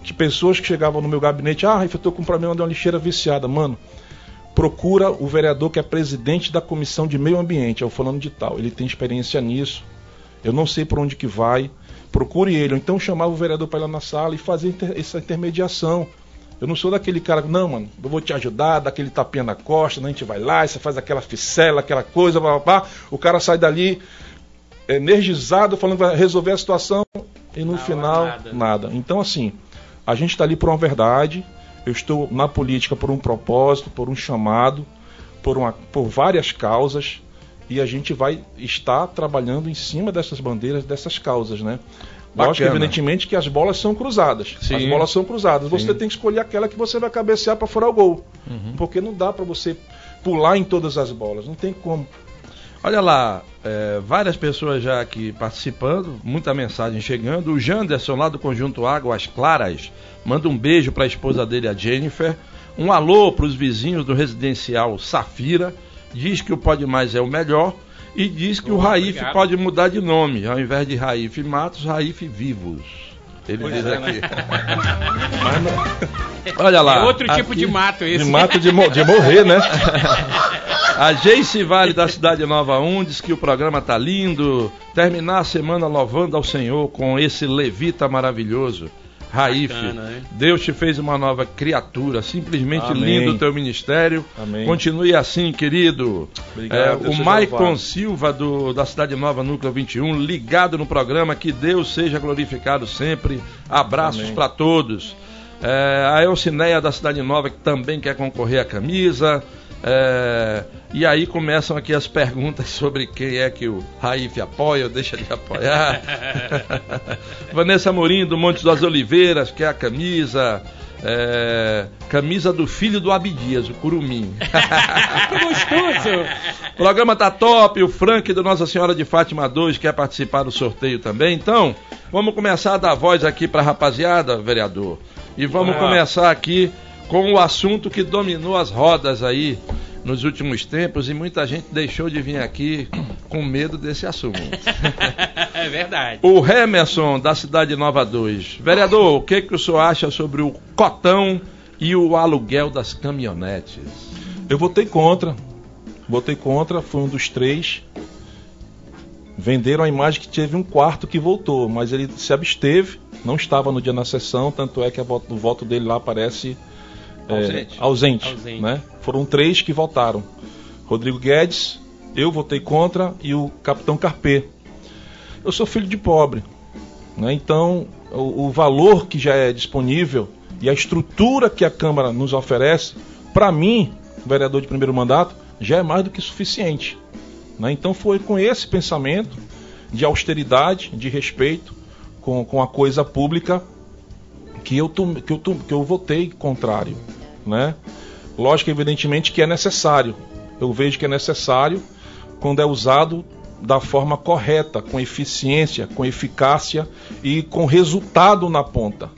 S7: de pessoas que chegavam no meu gabinete, ah, eu estou com problema de uma lixeira viciada, mano. Procura o vereador que é presidente da comissão de meio ambiente, é o falando de tal. Ele tem experiência nisso. Eu não sei por onde que vai. Procure ele, ou então chamava o vereador para ir lá na sala e fazer essa intermediação. Eu não sou daquele cara, não, mano, eu vou te ajudar, daquele tapinha na costa, né, a gente vai lá, você faz aquela ficela, aquela coisa, blá, blá, blá. o cara sai dali energizado, falando que vai resolver a situação, e no não, final, nada. nada. Então, assim, a gente está ali por uma verdade, eu estou na política por um propósito, por um chamado, por, uma, por várias causas, e a gente vai estar trabalhando em cima dessas bandeiras, dessas causas, né? Bacana. Lógico, evidentemente, que as bolas são cruzadas. Sim. As bolas são cruzadas. Você Sim. tem que escolher aquela que você vai cabecear para furar o gol. Uhum. Porque não dá para você pular em todas as bolas. Não tem como.
S1: Olha lá, é, várias pessoas já aqui participando, muita mensagem chegando. O Janderson, lá do Conjunto Águas Claras, manda um beijo para a esposa dele, a Jennifer. Um alô para os vizinhos do residencial Safira. Diz que o Pode Mais é o melhor e diz que oh, o Raif obrigado. pode mudar de nome. Ao invés de Raif Matos, Raif Vivos. Ele pois diz é, aqui. Olha lá.
S2: É outro tipo de mato esse.
S1: De mato de, mo de morrer, né? A Geice Vale da Cidade Nova 1 diz que o programa tá lindo. Terminar a semana louvando ao Senhor com esse levita maravilhoso. Raif.
S2: Bacana?
S1: Deus te fez uma nova criatura, simplesmente
S7: Amém.
S1: lindo o teu ministério.
S7: Amém.
S1: Continue assim, querido.
S7: Obrigado,
S1: É, o Maicon
S7: louvado.
S1: Silva, do, da Cidade Nova Núcleo 21, ligado no programa. Que Deus seja glorificado sempre. Abraços para todos. É, a Elcineia da Cidade Nova, que também quer concorrer à camisa. É, e aí começam aqui as perguntas sobre quem é que o Raif apoia ou deixa de apoiar. Vanessa Morim, do Montes das Oliveiras, quer a camisa. é, camisa do filho do Abdias, o Curumim.
S6: Gostoso.
S1: O programa tá top, o Frank do Nossa Senhora de Fátima 2 quer participar do sorteio também. Então, vamos começar a dar voz aqui pra rapaziada, vereador. E vamos
S7: Ah.
S1: começar aqui com o assunto que dominou as rodas aí nos últimos tempos e muita gente deixou de vir aqui com medo desse assunto.
S2: É verdade.
S1: O Hemerson, da Cidade Nova 2. Vereador, o que, que o senhor acha sobre o cotão e o aluguel das caminhonetes?
S7: Eu votei contra. Votei contra, foi um dos três. Venderam a imagem que teve um quarto que voltou, mas ele se absteve, não estava no dia na sessão, tanto é que a voto- o voto dele lá aparece é,
S1: Ausente.
S7: ausente,
S2: Ausente.
S7: né? Foram três que votaram. Rodrigo Guedes, eu votei contra e o Capitão Carpê. Eu sou filho de pobre, né? Então o, o valor que já é disponível e a estrutura que a Câmara nos oferece, para mim, vereador de primeiro mandato, já é mais do que suficiente. né? Então foi com esse pensamento de austeridade, de respeito com, com a coisa pública que eu, que, eu, que eu votei contrário. Né? Lógico, evidentemente, que é necessário. Eu vejo que é necessário quando é usado da forma correta, com eficiência, com eficácia e com resultado na ponta.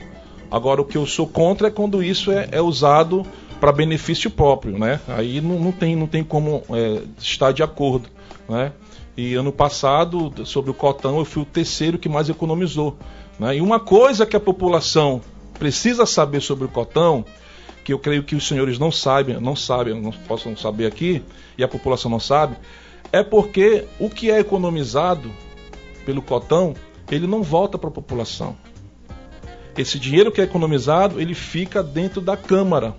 S7: Agora, o que eu sou contra é quando isso é, é usado para benefício próprio, né? Aí não, não tem, não tem como é, estar de acordo, né? E ano passado, sobre o cotão, eu fui o terceiro que mais economizou. Né? E uma coisa que a população precisa saber sobre o cotão, que eu creio que os senhores não sabem, não sabem, não possam saber aqui, e a população não sabe, é porque o que é economizado pelo cotão, ele não volta para a população. Esse dinheiro que é economizado, ele fica dentro da Câmara.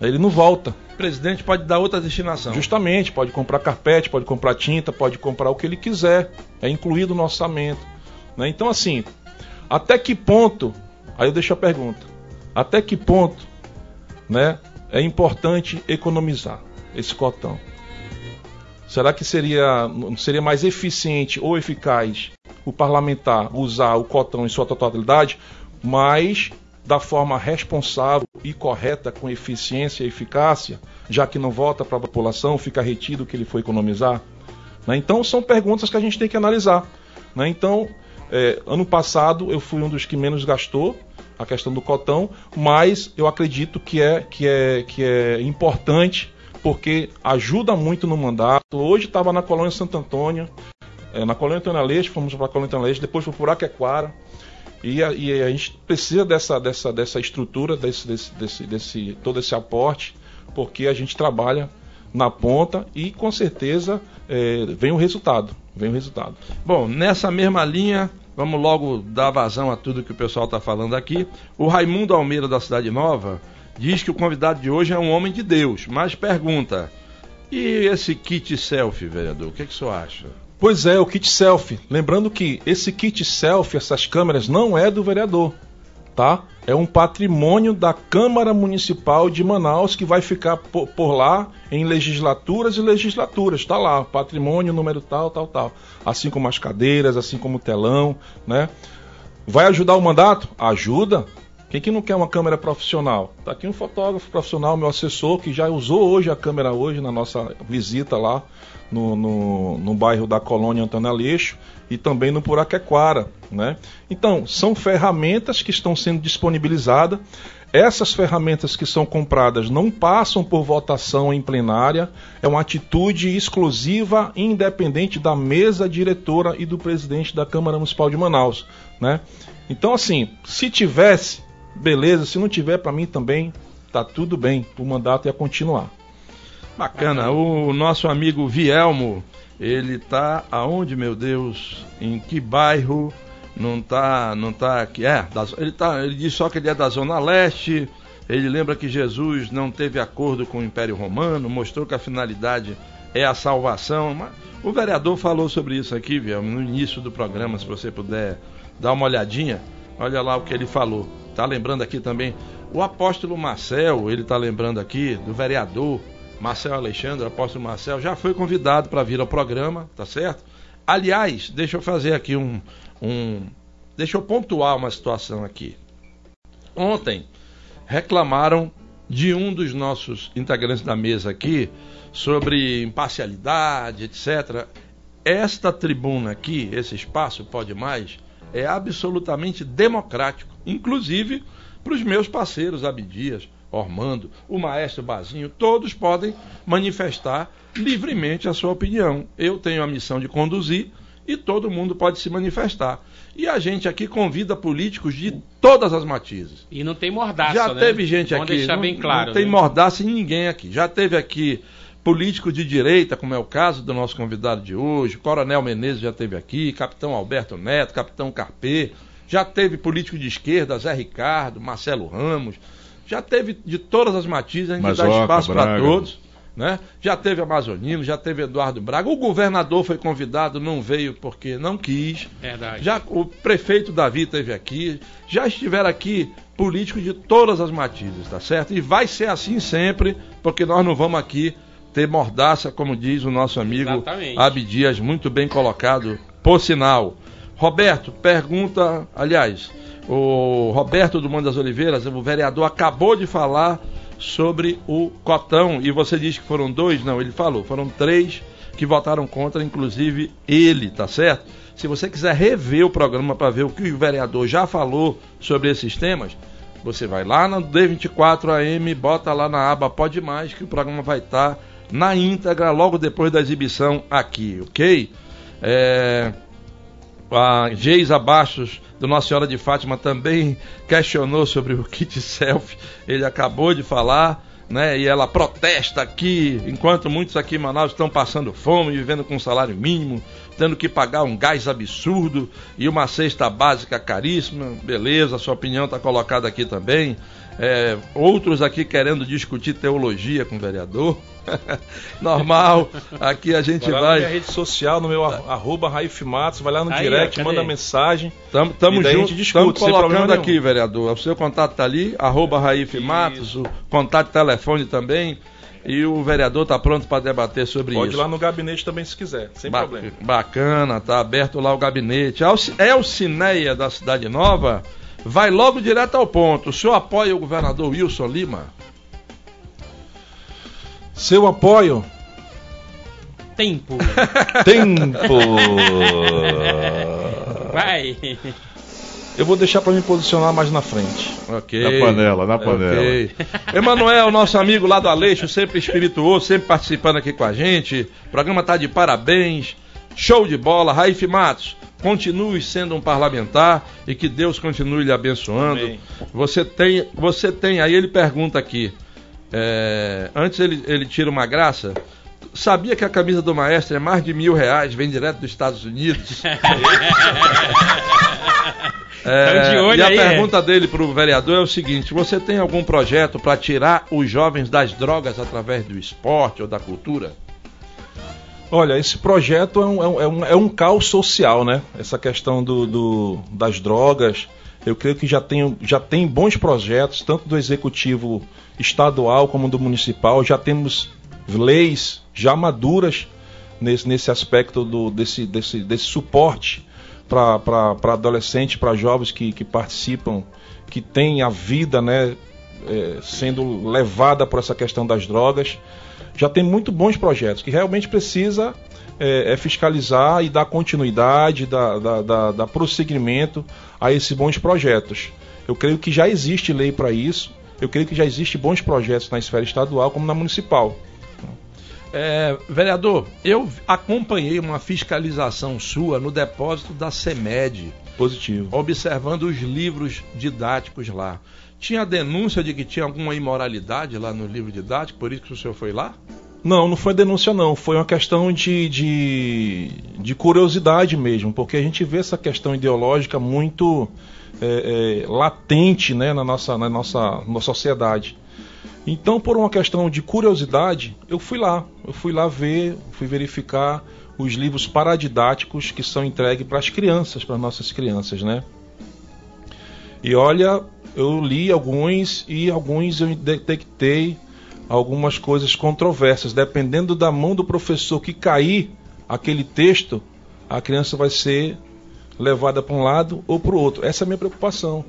S7: Ele não volta.
S1: O presidente pode dar outra destinação.
S7: Justamente, pode comprar carpete, pode comprar tinta, pode comprar o que ele quiser. É incluído no orçamento. né? Então, assim, até que ponto, aí eu deixo a pergunta, até que ponto né, é importante economizar esse cotão? Será que seria, seria mais eficiente ou eficaz o parlamentar usar o cotão em sua totalidade, mas da forma responsável e correta, com eficiência e eficácia, já que não volta para a população, fica retido o que ele foi economizar? Né? Então, são perguntas que a gente tem que analisar. né? Então, é, ano passado eu fui um dos que menos gastou a questão do cotão, mas eu acredito que é, que é, que é importante porque ajuda muito no mandato. Hoje estava na colônia Santo Antônio, é, na colônia Antônio Aleixo, fomos para a colônia Antônio Aleixo, depois para Uraquequara. E a, e a gente precisa dessa, dessa, dessa estrutura, desse, desse, desse, desse, todo esse aporte, porque a gente trabalha na ponta e com certeza é, vem o resultado. Vem o resultado.
S1: Bom, nessa mesma linha, vamos logo dar vazão a tudo que o pessoal está falando aqui. O Raimundo Almeida da Cidade Nova diz que o convidado de hoje é um homem de Deus, mas pergunta: e esse kit selfie, vereador? O que, que o senhor acha?
S7: Pois é, o kit selfie. Lembrando que esse kit selfie, essas câmeras, não é do vereador, tá? É um patrimônio da Câmara Municipal de Manaus que vai ficar por, por lá em legislaturas e legislaturas. Tá lá, patrimônio número tal, tal, tal. Assim como as cadeiras, assim como o telão, né? Vai ajudar o mandato? Ajuda. Quem que não quer uma câmera profissional? Tá aqui um fotógrafo profissional, meu assessor, que já usou hoje a câmera hoje na nossa visita lá no, no, no bairro da Colônia Antônio Aleixo e também no Puraquequara, né? Então, são ferramentas que estão sendo disponibilizadas. Essas ferramentas que são compradas não passam por votação em plenária, é uma atitude exclusiva independente da mesa diretora e do presidente da Câmara Municipal de Manaus, né? Então, assim, se tivesse, beleza, se não tiver, para mim também tá tudo bem, o mandato ia continuar.
S1: Bacana. O nosso amigo Vielmo, ele tá aonde, meu Deus? Em que bairro? não tá, não tá aqui. É, ele tá, ele diz só que ele é da zona leste. Ele lembra que Jesus não teve acordo com o Império Romano, mostrou que a finalidade é a salvação. O vereador falou sobre isso aqui, viu, no início do programa, se você puder dar uma olhadinha. Olha lá o que ele falou. Tá lembrando aqui também o apóstolo Marcel, ele tá lembrando aqui do vereador Marcel Alexandre, apóstolo Marcel, já foi convidado para vir ao programa, tá certo? Aliás, deixa eu fazer aqui um, um. Deixa eu pontuar uma situação aqui. Ontem reclamaram de um dos nossos integrantes da mesa aqui sobre imparcialidade, etc. Esta tribuna aqui, esse espaço Pode Mais, é absolutamente democrático, inclusive para os meus parceiros Abdias, Ormando, o maestro Bazinho, todos podem manifestar livremente a sua opinião. Eu tenho a missão de conduzir e todo mundo pode se manifestar. E a gente aqui convida políticos de todas as matizes.
S2: E não tem mordaça,
S1: Já
S2: né?
S1: teve gente
S2: Vamos
S1: aqui.
S2: deixar
S1: não,
S2: bem claro.
S1: Não tem
S2: né?
S1: mordaça em ninguém aqui. Já teve aqui político de direita, como é o caso do nosso convidado de hoje. Coronel Menezes já teve aqui, Capitão Alberto Neto, Capitão Carpê. Já teve político de esquerda, Zé Ricardo, Marcelo Ramos. Já teve de todas as matizes, a gente dá espaço para todos. Né? Já teve Amazonino, já teve Eduardo Braga. O governador foi convidado, não veio porque não quis.
S2: Verdade.
S1: Já o prefeito Davi esteve aqui, já estiveram aqui políticos de todas as matizes, tá certo? E vai ser assim sempre, porque nós não vamos aqui ter mordaça, como diz o nosso amigo
S2: Exatamente.
S1: Abdias, muito bem colocado, por sinal. Roberto, pergunta, aliás, o Roberto do Mão das Oliveiras, o vereador acabou de falar sobre o cotão e você disse que foram dois, não, ele falou, foram três que votaram contra, inclusive ele, tá certo? Se você quiser rever o programa para ver o que o vereador já falou sobre esses temas, você vai lá no D24 AM, bota lá na aba Pode Mais, que o programa vai estar na íntegra logo depois da exibição aqui, ok? É, a Geisa Bastos, do Nossa Senhora de Fátima, também questionou sobre o kit selfie. Ele acabou de falar, né? E ela protesta aqui, enquanto muitos aqui em Manaus estão passando fome, vivendo com salário mínimo, tendo que pagar um gás absurdo e uma cesta básica caríssima. Beleza, sua opinião está colocada aqui também. É, outros aqui querendo discutir teologia com o vereador. Normal, aqui a gente
S7: Vai lá na minha
S1: vai.
S7: rede social, no meu a- arroba Raif Matos, vai lá no
S2: Aí,
S7: direct,
S2: ó,
S7: manda mensagem.
S1: Tamo, tamo junto, estamos colocando
S7: nenhum.
S1: aqui, vereador. O seu contato tá ali, arroba Raif
S7: Isso.
S1: Matos, o contato de telefone também. E o vereador tá pronto para debater sobre
S7: Pode ir
S1: isso.
S7: lá no gabinete também se quiser, sem
S1: Ba-
S7: problema.
S1: Bacana, tá aberto lá o gabinete. Alci- Elcineia da Cidade Nova vai logo direto ao ponto. O senhor apoia o governador Wilson Lima?
S7: Seu apoio,
S2: Tempo.
S7: tempo.
S2: Vai.
S7: Eu vou deixar para me posicionar mais na frente.
S1: Ok.
S4: Na panela, na panela.
S1: Ok. Emanuel, nosso amigo lá do Aleixo, sempre espirituoso, sempre participando aqui com a gente. O programa tá de parabéns. Show de bola. Raif Matos, continue sendo um parlamentar e que Deus continue lhe abençoando.
S7: Amém.
S1: Você tem, você tem, aí ele pergunta aqui. é, antes ele, ele tira uma graça. Sabia que a camisa do maestro é mais de mil reais, vem direto dos Estados Unidos? É,
S2: Tão de olho
S1: e a
S2: aí, é.
S1: pergunta dele para o vereador é o seguinte: você tem algum projeto para tirar os jovens das drogas através do esporte ou da cultura?
S7: Olha, esse projeto é um, é um- é um, é um caos social, né? Essa questão do, do- das drogas. Eu creio que já tem, já tem bons projetos, tanto do executivo estadual como do municipal. Já temos leis já maduras nesse, nesse aspecto do, desse, desse, desse suporte para adolescentes, para jovens que, que participam, que têm a vida né, eh, sendo levada por essa questão das drogas. Já tem muito bons projetos que realmente precisa é, é fiscalizar e dar continuidade, dar, dar, dar- dar prosseguimento a esses bons projetos. Eu creio que já existe lei para isso. Eu creio que já existe bons projetos na esfera estadual como na municipal.
S1: É, vereador, eu acompanhei uma fiscalização sua no depósito da CEMED,
S7: Positivo.
S1: observando os livros didáticos lá. Tinha denúncia de que tinha alguma imoralidade lá no livro didático, por isso que o senhor foi lá?
S7: Não, não foi denúncia não, foi uma questão de, de, de curiosidade mesmo, porque a gente vê essa questão ideológica muito é, é, latente né, na, nossa, na nossa, na sociedade. Então, por uma questão de curiosidade, eu fui lá, eu fui lá ver, fui verificar os livros paradidáticos que são entregues para as crianças, para nossas crianças, né? E olha, eu li alguns e alguns eu detectei algumas coisas controversas. Dependendo da mão do professor que cair aquele texto, a criança vai ser levada para um lado ou para o outro. Essa é a minha preocupação.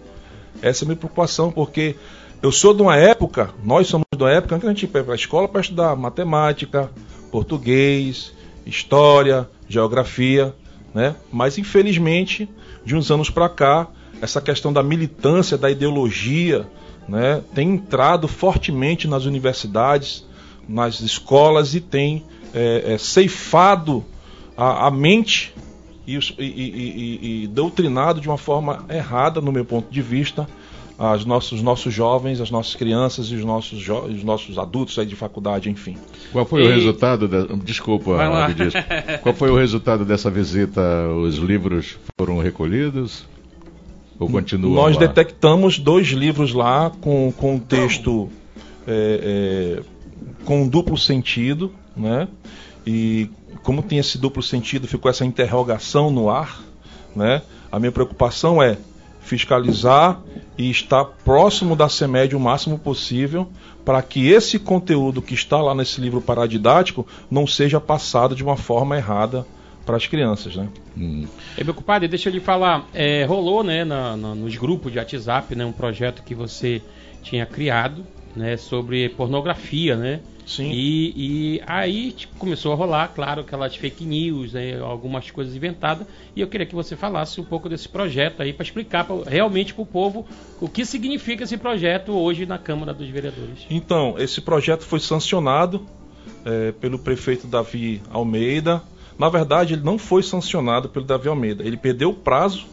S7: Essa é a minha preocupação, porque eu sou de uma época, nós somos de uma época que a gente ia para a escola para estudar matemática, português, história, geografia, né? Mas infelizmente, de uns anos para cá, essa questão da militância, da ideologia, né, tem entrado fortemente nas universidades, nas escolas e tem é, é, ceifado a, a mente e, e, e, e, doutrinado de uma forma errada, no meu ponto de vista, os nossos, nossos jovens, as nossas crianças e os nossos, os nossos adultos aí de faculdade, enfim.
S4: Qual foi o resultado? Da... Desculpa, Qual foi o resultado dessa visita? Os livros foram recolhidos? Ou continuam
S7: Nós
S4: lá?
S7: detectamos dois livros lá com, com texto é, é, com duplo sentido, né? E como tem esse duplo sentido, ficou essa interrogação no ar, né? A minha preocupação é fiscalizar e estar próximo da CEMED o máximo possível para que esse conteúdo que está lá nesse livro paradidático não seja passado de uma forma errada para as crianças, né?
S2: Hum. É, meu compadre, deixa eu lhe falar, é, rolou, né, na, na, nos grupos de WhatsApp, né, um projeto que você tinha criado, né, sobre pornografia, né?
S7: Sim.
S2: E, e aí tipo, começou a rolar, claro, aquelas fake news, né, algumas coisas inventadas. E eu queria que você falasse um pouco desse projeto aí para explicar pra, realmente para o povo o que significa esse projeto hoje na Câmara dos Vereadores.
S7: Então, esse projeto foi sancionado é, pelo prefeito Davi Almeida, na verdade, ele não foi sancionado pelo Davi Almeida. Ele perdeu o prazo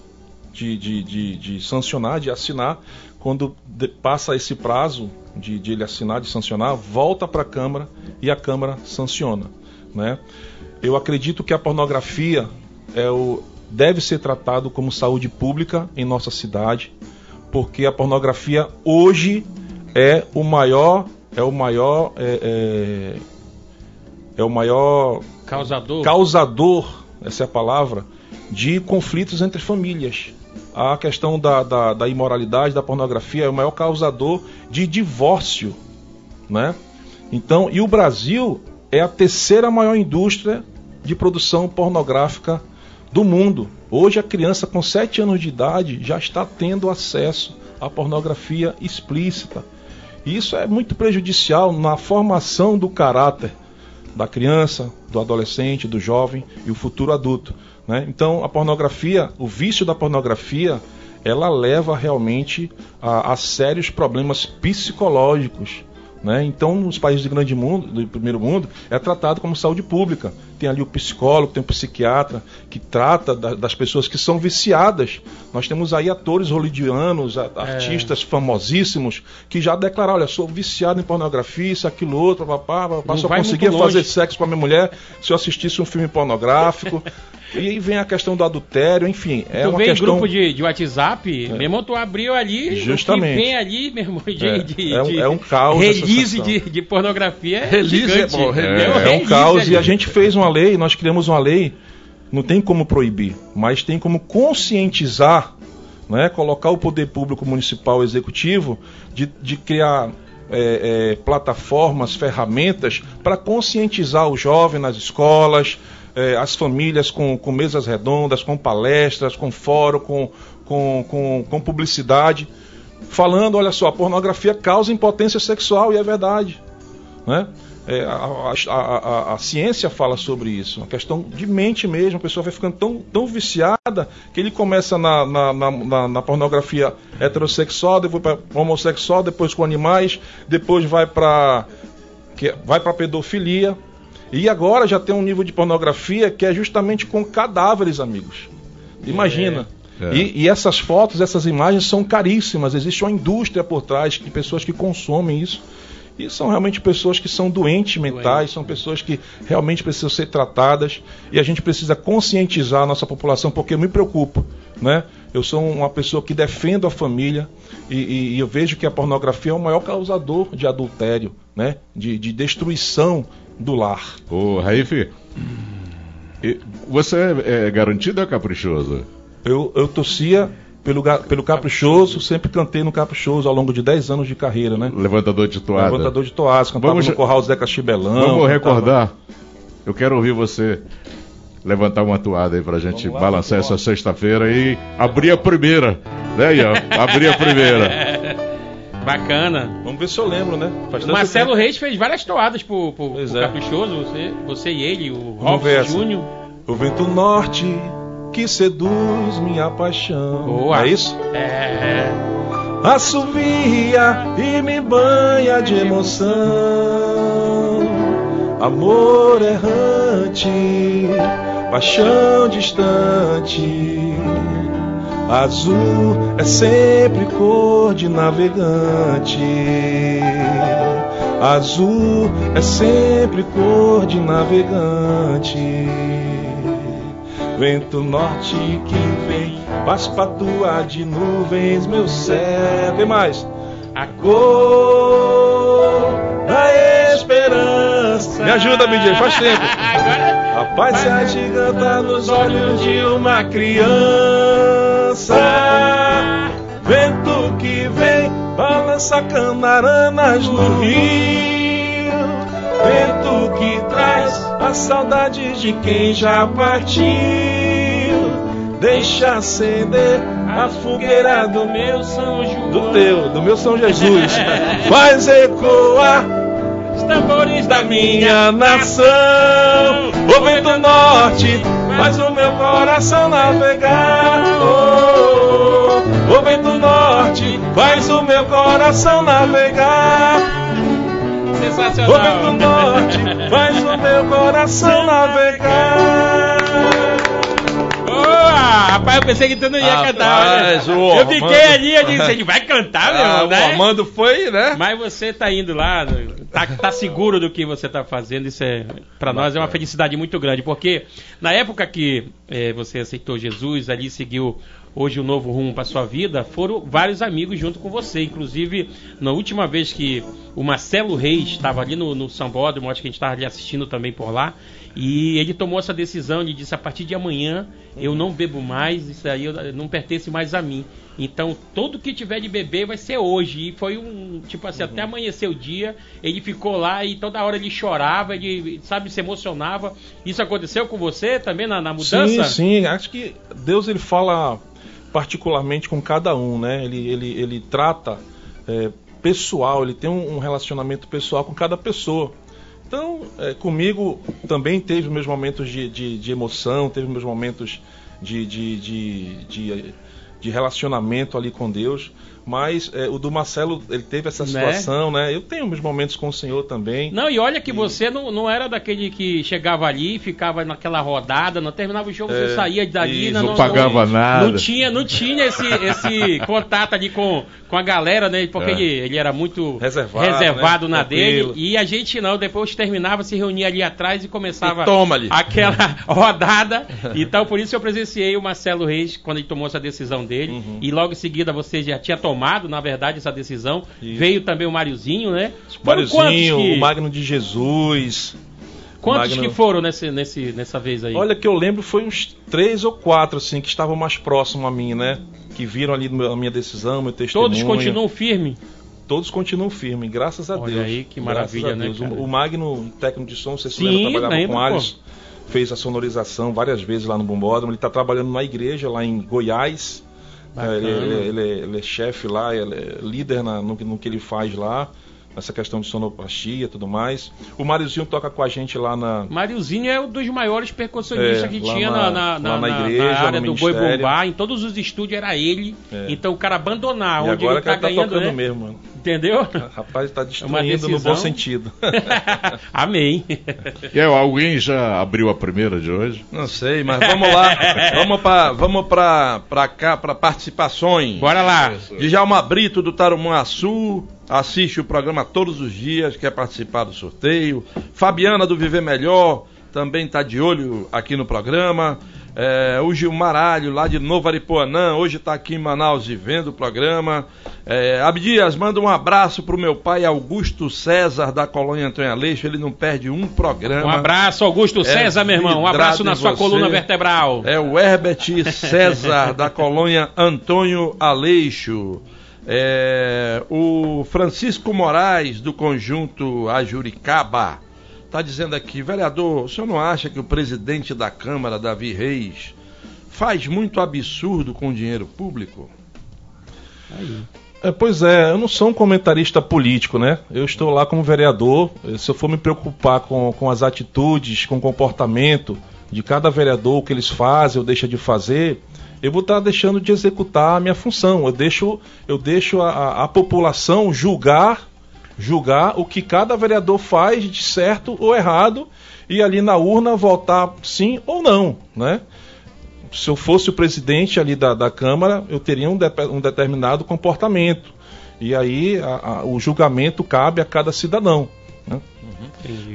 S7: de, de, de, de sancionar, de assinar. Quando passa esse prazo de, de ele assinar, de sancionar, volta para a Câmara e a Câmara sanciona. Né? Eu acredito que a pornografia é o, deve ser tratado como saúde pública em nossa cidade, porque a pornografia hoje é o maior é o maior é, é, é o maior
S2: causador.
S7: causador, essa é a palavra, de conflitos entre famílias. A questão da, da, da imoralidade, da pornografia, é o maior causador de divórcio. Né? Então, e o Brasil é a terceira maior indústria de produção pornográfica do mundo. Hoje a criança com 7 anos de idade já está tendo acesso à pornografia explícita. Isso é muito prejudicial na formação do caráter da criança, do adolescente, do jovem e o futuro adulto. Né? Então, a pornografia, o vício da pornografia, ela leva realmente a, a sérios problemas psicológicos né? Então, nos países de grande mundo, do primeiro mundo, é tratado como saúde pública. Tem ali o psicólogo, tem o psiquiatra que trata da, das pessoas que são viciadas. Nós temos aí atores hollywoodianos, a, é. artistas famosíssimos que já declararam: olha, sou viciado em pornografia, isso, aquilo, outro, papá, papá só conseguia fazer sexo com a minha mulher se eu assistisse um filme pornográfico. E aí vem a questão do adultério, enfim. É tu uma vem questão...
S2: grupo de, de WhatsApp, é. mesmo tu abriu ali,
S7: Justamente.
S2: vem ali, meu irmão, de,
S7: é.
S2: de,
S7: é, um, é um caos.
S2: Release de, de pornografia é release é, bom,
S7: é, é, um caos ali. e a gente fez uma lei, nós criamos uma lei, não tem como proibir, mas tem como conscientizar, né, colocar o poder público municipal executivo de, de criar é, é, plataformas, ferramentas para conscientizar o jovem nas escolas, é, as famílias com, com mesas redondas, com palestras, com fórum, com, com, com, com publicidade, falando, olha só, a pornografia causa impotência sexual, e é verdade. Né? É, a, a, a, a, ciência fala sobre isso, uma questão de mente mesmo, a pessoa vai ficando tão, tão viciada que ele começa na, na, na, na pornografia heterossexual, depois para homossexual, depois com animais, depois vai para vai para pedofilia, e agora já tem um nível de pornografia que é justamente com cadáveres, amigos. Imagina. É, é. E, e, essas fotos, essas imagens são caríssimas. Existe uma indústria por trás de pessoas que consomem isso. E são realmente pessoas que são doentes mentais,
S2: Doentes.
S7: são pessoas que realmente precisam ser tratadas e a gente precisa conscientizar a nossa população, porque eu me preocupo, né? Eu sou uma pessoa que defendo a família e, e- e eu vejo que a pornografia é o maior causador de adultério, né? De, de destruição do lar.
S4: Ô, Raif, você é, garantido ou é caprichoso?
S7: Eu, eu torcia pelo, pelo Caprichoso, sempre cantei no Caprichoso ao longo de 10 anos de carreira, né?
S4: Levantador de toada.
S7: Levantador de toalhas, cantava
S4: Vamos-
S7: no Corral Zeca Chibelão.
S4: Vamos
S7: cantava-
S4: recordar. Eu quero ouvir você levantar uma toada aí pra gente
S7: lá,
S4: balançar essa sexta-feira e abrir a primeira. Né, Ian? Abrir a primeira.
S2: Bacana.
S7: Vamos ver se eu lembro, né? Faz
S2: Marcelo. Reis fez várias toadas pro, pro, pro
S7: é.
S2: Caprichoso, você, você e ele, o Robson. Júnior.
S7: O vento norte que seduz minha paixão.
S2: Boa.
S7: É isso?
S2: É.
S7: Assovia e me banha de emoção. Amor errante, paixão distante. Azul é sempre cor de navegante. Azul é sempre cor de navegante. Vento norte que vem, faz patua de nuvens, meu céu. Vem mais. A cor da esperança. Me ajuda, BJ, faz tempo.
S2: Agora.
S7: A paz se agiganta nos olhos de uma criança. Vento que vem, balança canaranas no rio. Vento que traz a saudade de quem já partiu. Deixa acender a fogueira do meu São João. Do teu, do meu São Jesus. Faz ecoar
S2: Os tambores
S7: da minha nação. O vento norte faz o meu coração navegar. Oh, oh, o vento norte faz o meu coração navegar. O vento
S2: Sensacional.
S7: norte faz o meu coração navegar.
S2: Boa! Rapaz, eu pensei que tu não ia
S1: Rapaz,
S2: cantar.
S1: o
S2: eu fiquei
S1: Armando-
S2: ali, eu disse, ele vai cantar, meu
S1: Ah,
S2: irmão,
S1: o
S2: né?
S1: Armando foi, né?
S2: Mas você tá indo lá, tá, tá seguro do que você tá fazendo, isso é para nós é uma felicidade muito grande, porque na época que eh, você aceitou Jesus, ali seguiu hoje um novo rumo para sua vida, foram vários amigos junto com você, inclusive na última vez que o Marcelo Reis estava ali no, no Sambódromo, acho que a gente estava ali assistindo também por lá, e ele tomou essa decisão, ele disse a partir de amanhã eu não bebo mais, isso aí não pertence mais a mim. Então, tudo que tiver de beber vai ser hoje. E foi um, tipo assim, até amanhecer o dia, ele ficou lá e toda hora ele chorava, ele, sabe, se emocionava. Isso aconteceu com você também na, na mudança?
S7: Sim, sim. Acho que Deus ele fala particularmente com cada um, né? Ele, ele, ele trata é, pessoal, ele tem um, relacionamento pessoal com cada pessoa. Então, é, comigo também teve meus momentos de, de, de emoção, teve meus momentos de, de, de, de, de relacionamento ali com Deus. Mas é, o do Marcelo, ele teve essa
S2: Né?
S7: situação, né? Eu tenho meus momentos com o Senhor também.
S2: Não, e olha que você não, não era daquele que chegava ali, ficava naquela rodada, não terminava o jogo,
S7: É,
S2: você saía dali, não,
S4: Não pagava nada.
S2: Não tinha, não tinha esse, esse contato ali com, com a galera, né? Porque
S4: É.
S2: ele, ele era muito
S7: Reservado,
S2: reservado
S7: né?
S2: na dele.
S7: Tranquilo.
S2: E a gente não, depois terminava, se reunia ali atrás e começava
S1: E
S2: aquela rodada. Então, por isso eu presenciei o Marcelo Reis quando ele tomou essa decisão dele.
S7: Uhum.
S2: E logo em seguida você já tinha tomado, na verdade, essa decisão.
S7: Isso.
S2: Veio também o Mariozinho, né? Quantos que-
S7: o Magno de Jesus.
S2: Quantos
S7: Magno-
S2: que foram nesse, nesse, nessa vez aí?
S7: Olha, que eu lembro foi uns três ou quatro, assim, que estavam mais próximos a mim, né? Que viram ali a minha decisão, meu testemunho.
S2: Todos continuam firmes?
S7: Todos continuam firmes, graças a
S2: Olha
S7: Deus.
S2: aí, que maravilha, né?
S7: O, o Magno, técnico de som, sei se você lembra, trabalhava
S2: lembro,
S7: com. Alice, fez a sonorização várias vezes lá no Bombódromo. Ele está trabalhando na igreja lá em Goiás. É, Ele, ele- ele é- chefe lá, ele é líder na- no, que- no que ele faz lá, nessa questão de sonoplastia e tudo mais. O Mariozinho toca com a gente lá na,
S2: Mariozinho é um dos maiores percussionistas
S7: É,
S2: que tinha
S7: na-
S2: na, na,
S7: na
S2: na- na
S7: igreja,
S2: área do Boi. Bombá. Em todos os estúdios era ele.
S7: É.
S2: Então o cara abandonar
S7: e
S2: onde
S7: agora
S2: ele
S7: que
S2: tá
S7: ele tá
S2: ganhando,
S7: tocando
S2: né?
S7: mesmo, mano.
S2: Entendeu?
S7: Rapaz, tá
S2: Uma
S7: destruindo no
S2: decisão.
S7: bom sentido.
S2: Amém.
S4: E aí, alguém já abriu a primeira de hoje?
S1: Não sei, mas vamos lá. vamos para vamos pra, pra cá, para participações.
S2: Bora lá.
S1: Djalma Brito do Tarumuaçu assiste o programa todos os dias, quer participar do sorteio. Fabiana do Viver Melhor também está de olho aqui no programa. É, o Gilmar Alho, lá de Novo Aripuanã, hoje está aqui em Manaus e vendo o programa. É, Abdias, manda um abraço pro meu pai Augusto César, da colônia Antônio Aleixo, ele não perde um programa.
S2: Um abraço, Augusto
S1: É
S2: César, meu irmão. Um abraço na sua
S1: você.
S2: coluna vertebral.
S1: É o Herbert César, da colônia Antônio Aleixo. É, o Francisco Moraes, do conjunto Ajuricaba, está dizendo aqui, vereador, o senhor não acha que o presidente da Câmara, Davi Reis, faz muito absurdo com o dinheiro público?
S7: É, pois é, eu não sou um comentarista político, né? Eu estou lá como vereador. Eh, Se eu for me preocupar com, com as atitudes, com o comportamento de cada vereador, o que eles fazem ou deixam de fazer, eu vou estar deixando de executar a minha função. Eu deixo, eu deixo a, a- a população julgar, julgar o que cada vereador faz de certo ou errado e ali na urna votar sim ou não, né? se eu fosse o presidente ali da, da Câmara, eu teria um, de- um determinado comportamento. E aí a- a- o julgamento cabe a cada cidadão. né?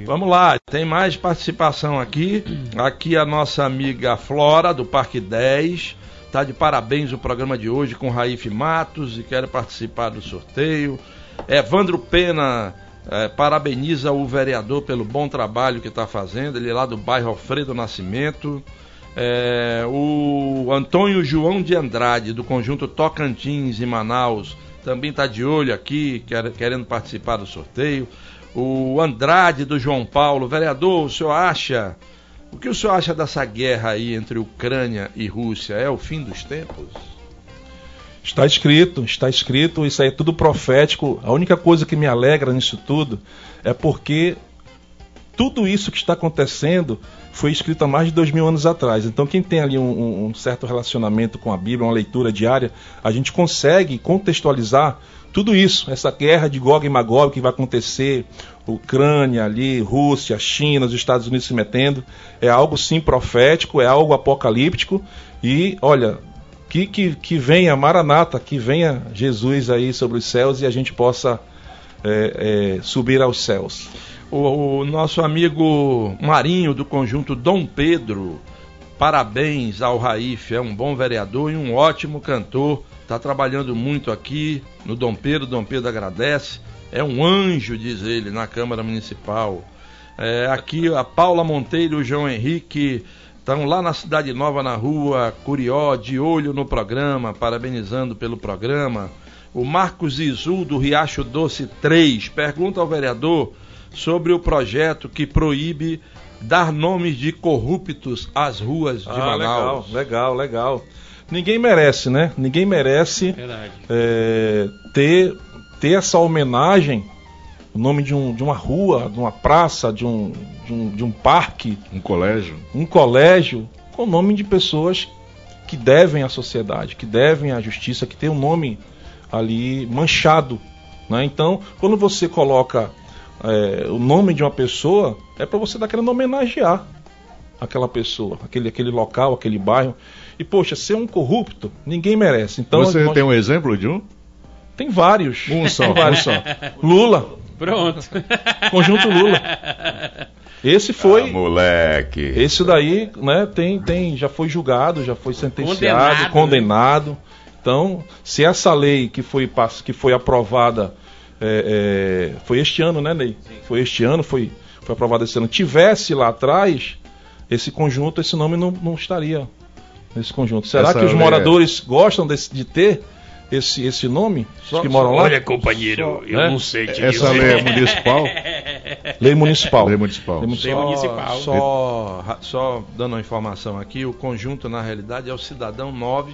S1: Vamos lá, tem mais participação aqui. Aqui a nossa amiga Flora, do Parque 10. Tá de parabéns o programa de hoje com Raif Matos e quer participar do sorteio. Evandro Pena eh, parabeniza o vereador pelo bom trabalho que está fazendo. Ele é lá do bairro Alfredo Nascimento. É, o Antônio João de Andrade, do conjunto Tocantins em Manaus, também está de olho aqui, quer- querendo participar do sorteio. O Andrade do João Paulo, vereador, o senhor acha. O que o senhor acha dessa guerra aí entre Ucrânia e Rússia? É o fim dos tempos?
S7: Está escrito, está escrito, isso aí é tudo profético. A única coisa que me alegra nisso tudo é porque tudo isso que está acontecendo foi escrito há mais de dois mil anos atrás. Então, quem tem ali um, um- certo relacionamento com a Bíblia, uma leitura diária, a gente consegue contextualizar tudo isso, essa guerra de Gog e Magog que vai acontecer, Ucrânia ali, Rússia, China, os Estados Unidos se metendo, é algo sim profético, é algo apocalíptico e, olha, que, que, que venha Maranata, que venha Jesus aí sobre os céus e a gente possa é, é, subir aos céus.
S1: O, o nosso amigo Marinho do conjunto Dom Pedro, parabéns ao Raif, é um bom vereador e um ótimo cantor. Está trabalhando muito aqui no Dom Pedro, Dom Pedro agradece. É um anjo, diz ele, na Câmara Municipal. É, aqui a Paula Monteiro o João Henrique estão lá na Cidade Nova, na rua Curió, de olho no programa, parabenizando pelo programa. O Marcos Isul, do Riacho Doce 3, pergunta ao vereador sobre o projeto que proíbe dar nomes de corruptos às ruas de
S7: Ah, legal,
S1: Manaus.
S7: legal, legal. Ninguém merece, né? Ninguém merece é, ter, ter essa homenagem, o nome de, um, de uma rua, de uma praça, de um, de um, de um parque,
S4: Um colégio?
S7: um colégio, com o nome de pessoas que devem à sociedade, que devem à justiça, que tem um nome ali manchado. Né? Então, quando você coloca é, o nome de uma pessoa, é para você dar querendo homenagear aquela pessoa, aquele, aquele local, aquele bairro. E, poxa, ser um corrupto, ninguém merece. Então,
S4: Você
S7: nós-
S4: tem um exemplo de um?
S7: tem vários.
S4: Um só, um só.
S7: Lula,
S2: Pronto.
S7: conjunto Lula. Esse foi.
S4: Ah, moleque.
S7: Esse daí, né, tem, tem, já foi julgado, já foi sentenciado,
S2: Condenado,
S7: condenado. Então, se essa lei que foi, que foi aprovada, é, é, foi este ano, né, Ney? Foi este ano, foi, foi aprovada esse ano. Tivesse lá atrás, esse conjunto, esse nome não, não estaria nesse conjunto. Será
S4: Essa
S7: que os
S4: é-
S7: moradores gostam desse- de ter esse, esse nome? Os que moram lá?
S2: companheiro,
S7: eu né? não
S2: sei te
S4: Essa lei é municipal?
S7: Lei municipal.
S4: Lei municipal.
S7: Lei municipal.
S2: Lei municipal.
S1: Só, ra- só dando uma informação aqui, o conjunto na realidade é o Cidadão 9,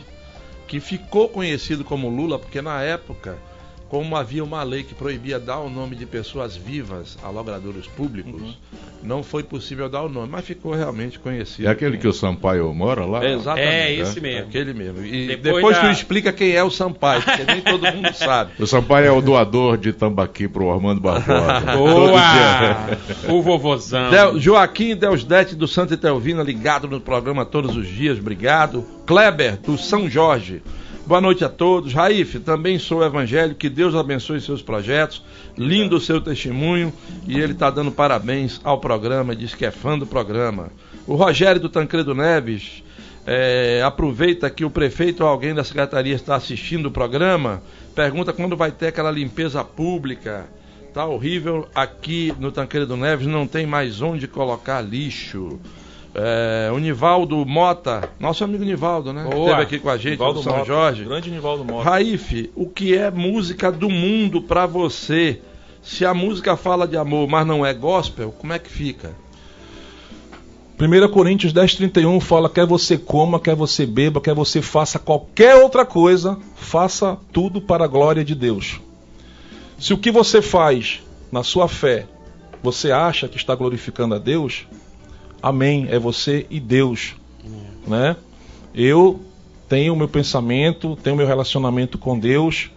S1: que ficou conhecido como Lula, porque na época como havia uma lei que proibia dar o nome de pessoas vivas a logradouros públicos,
S7: Uhum.
S1: não foi possível dar o nome, mas ficou realmente conhecido.
S4: É aquele que o Sampaio mora lá?
S1: É, exatamente.
S2: É, esse mesmo.
S1: Aquele mesmo. E
S2: Depois
S1: depois,
S2: da-
S1: tu explica quem é o Sampaio, porque nem todo mundo sabe.
S4: O Sampaio é o doador de tambaqui pro Armando Barbosa.
S2: Boa! o vovozão.
S1: Del- Joaquim Deusdete do Santa Etelvina, ligado no programa todos os dias, obrigado. Kleber, do São Jorge. Boa noite a todos. Raif, também sou evangélico, que Deus abençoe seus projetos. Lindo o seu testemunho e ele está dando parabéns ao programa, diz que é fã do programa. O Rogério do Tancredo Neves é, aproveita que o prefeito ou alguém da secretaria está assistindo o programa, pergunta quando vai ter aquela limpeza pública. Tá horrível aqui no Tancredo Neves, não tem mais onde colocar lixo. É, o Nivaldo Mota, nosso amigo Nivaldo, né?
S2: Boa.
S1: Esteve aqui com a gente
S7: Nivaldo
S1: do São
S7: Mota,
S1: Jorge.
S7: Grande Nivaldo Mota.
S1: Raif, o que é música do mundo pra você? Se a música fala de amor, mas não é gospel, como é que fica?
S7: 1 Coríntios 10, 31 fala: quer você coma, quer você beba, quer você faça qualquer outra coisa, faça tudo para a glória de Deus. Se o que você faz na sua fé, você acha que está glorificando a Deus, amém, é você e Deus. Né? Eu tenho o meu pensamento, tenho o meu relacionamento com Deus,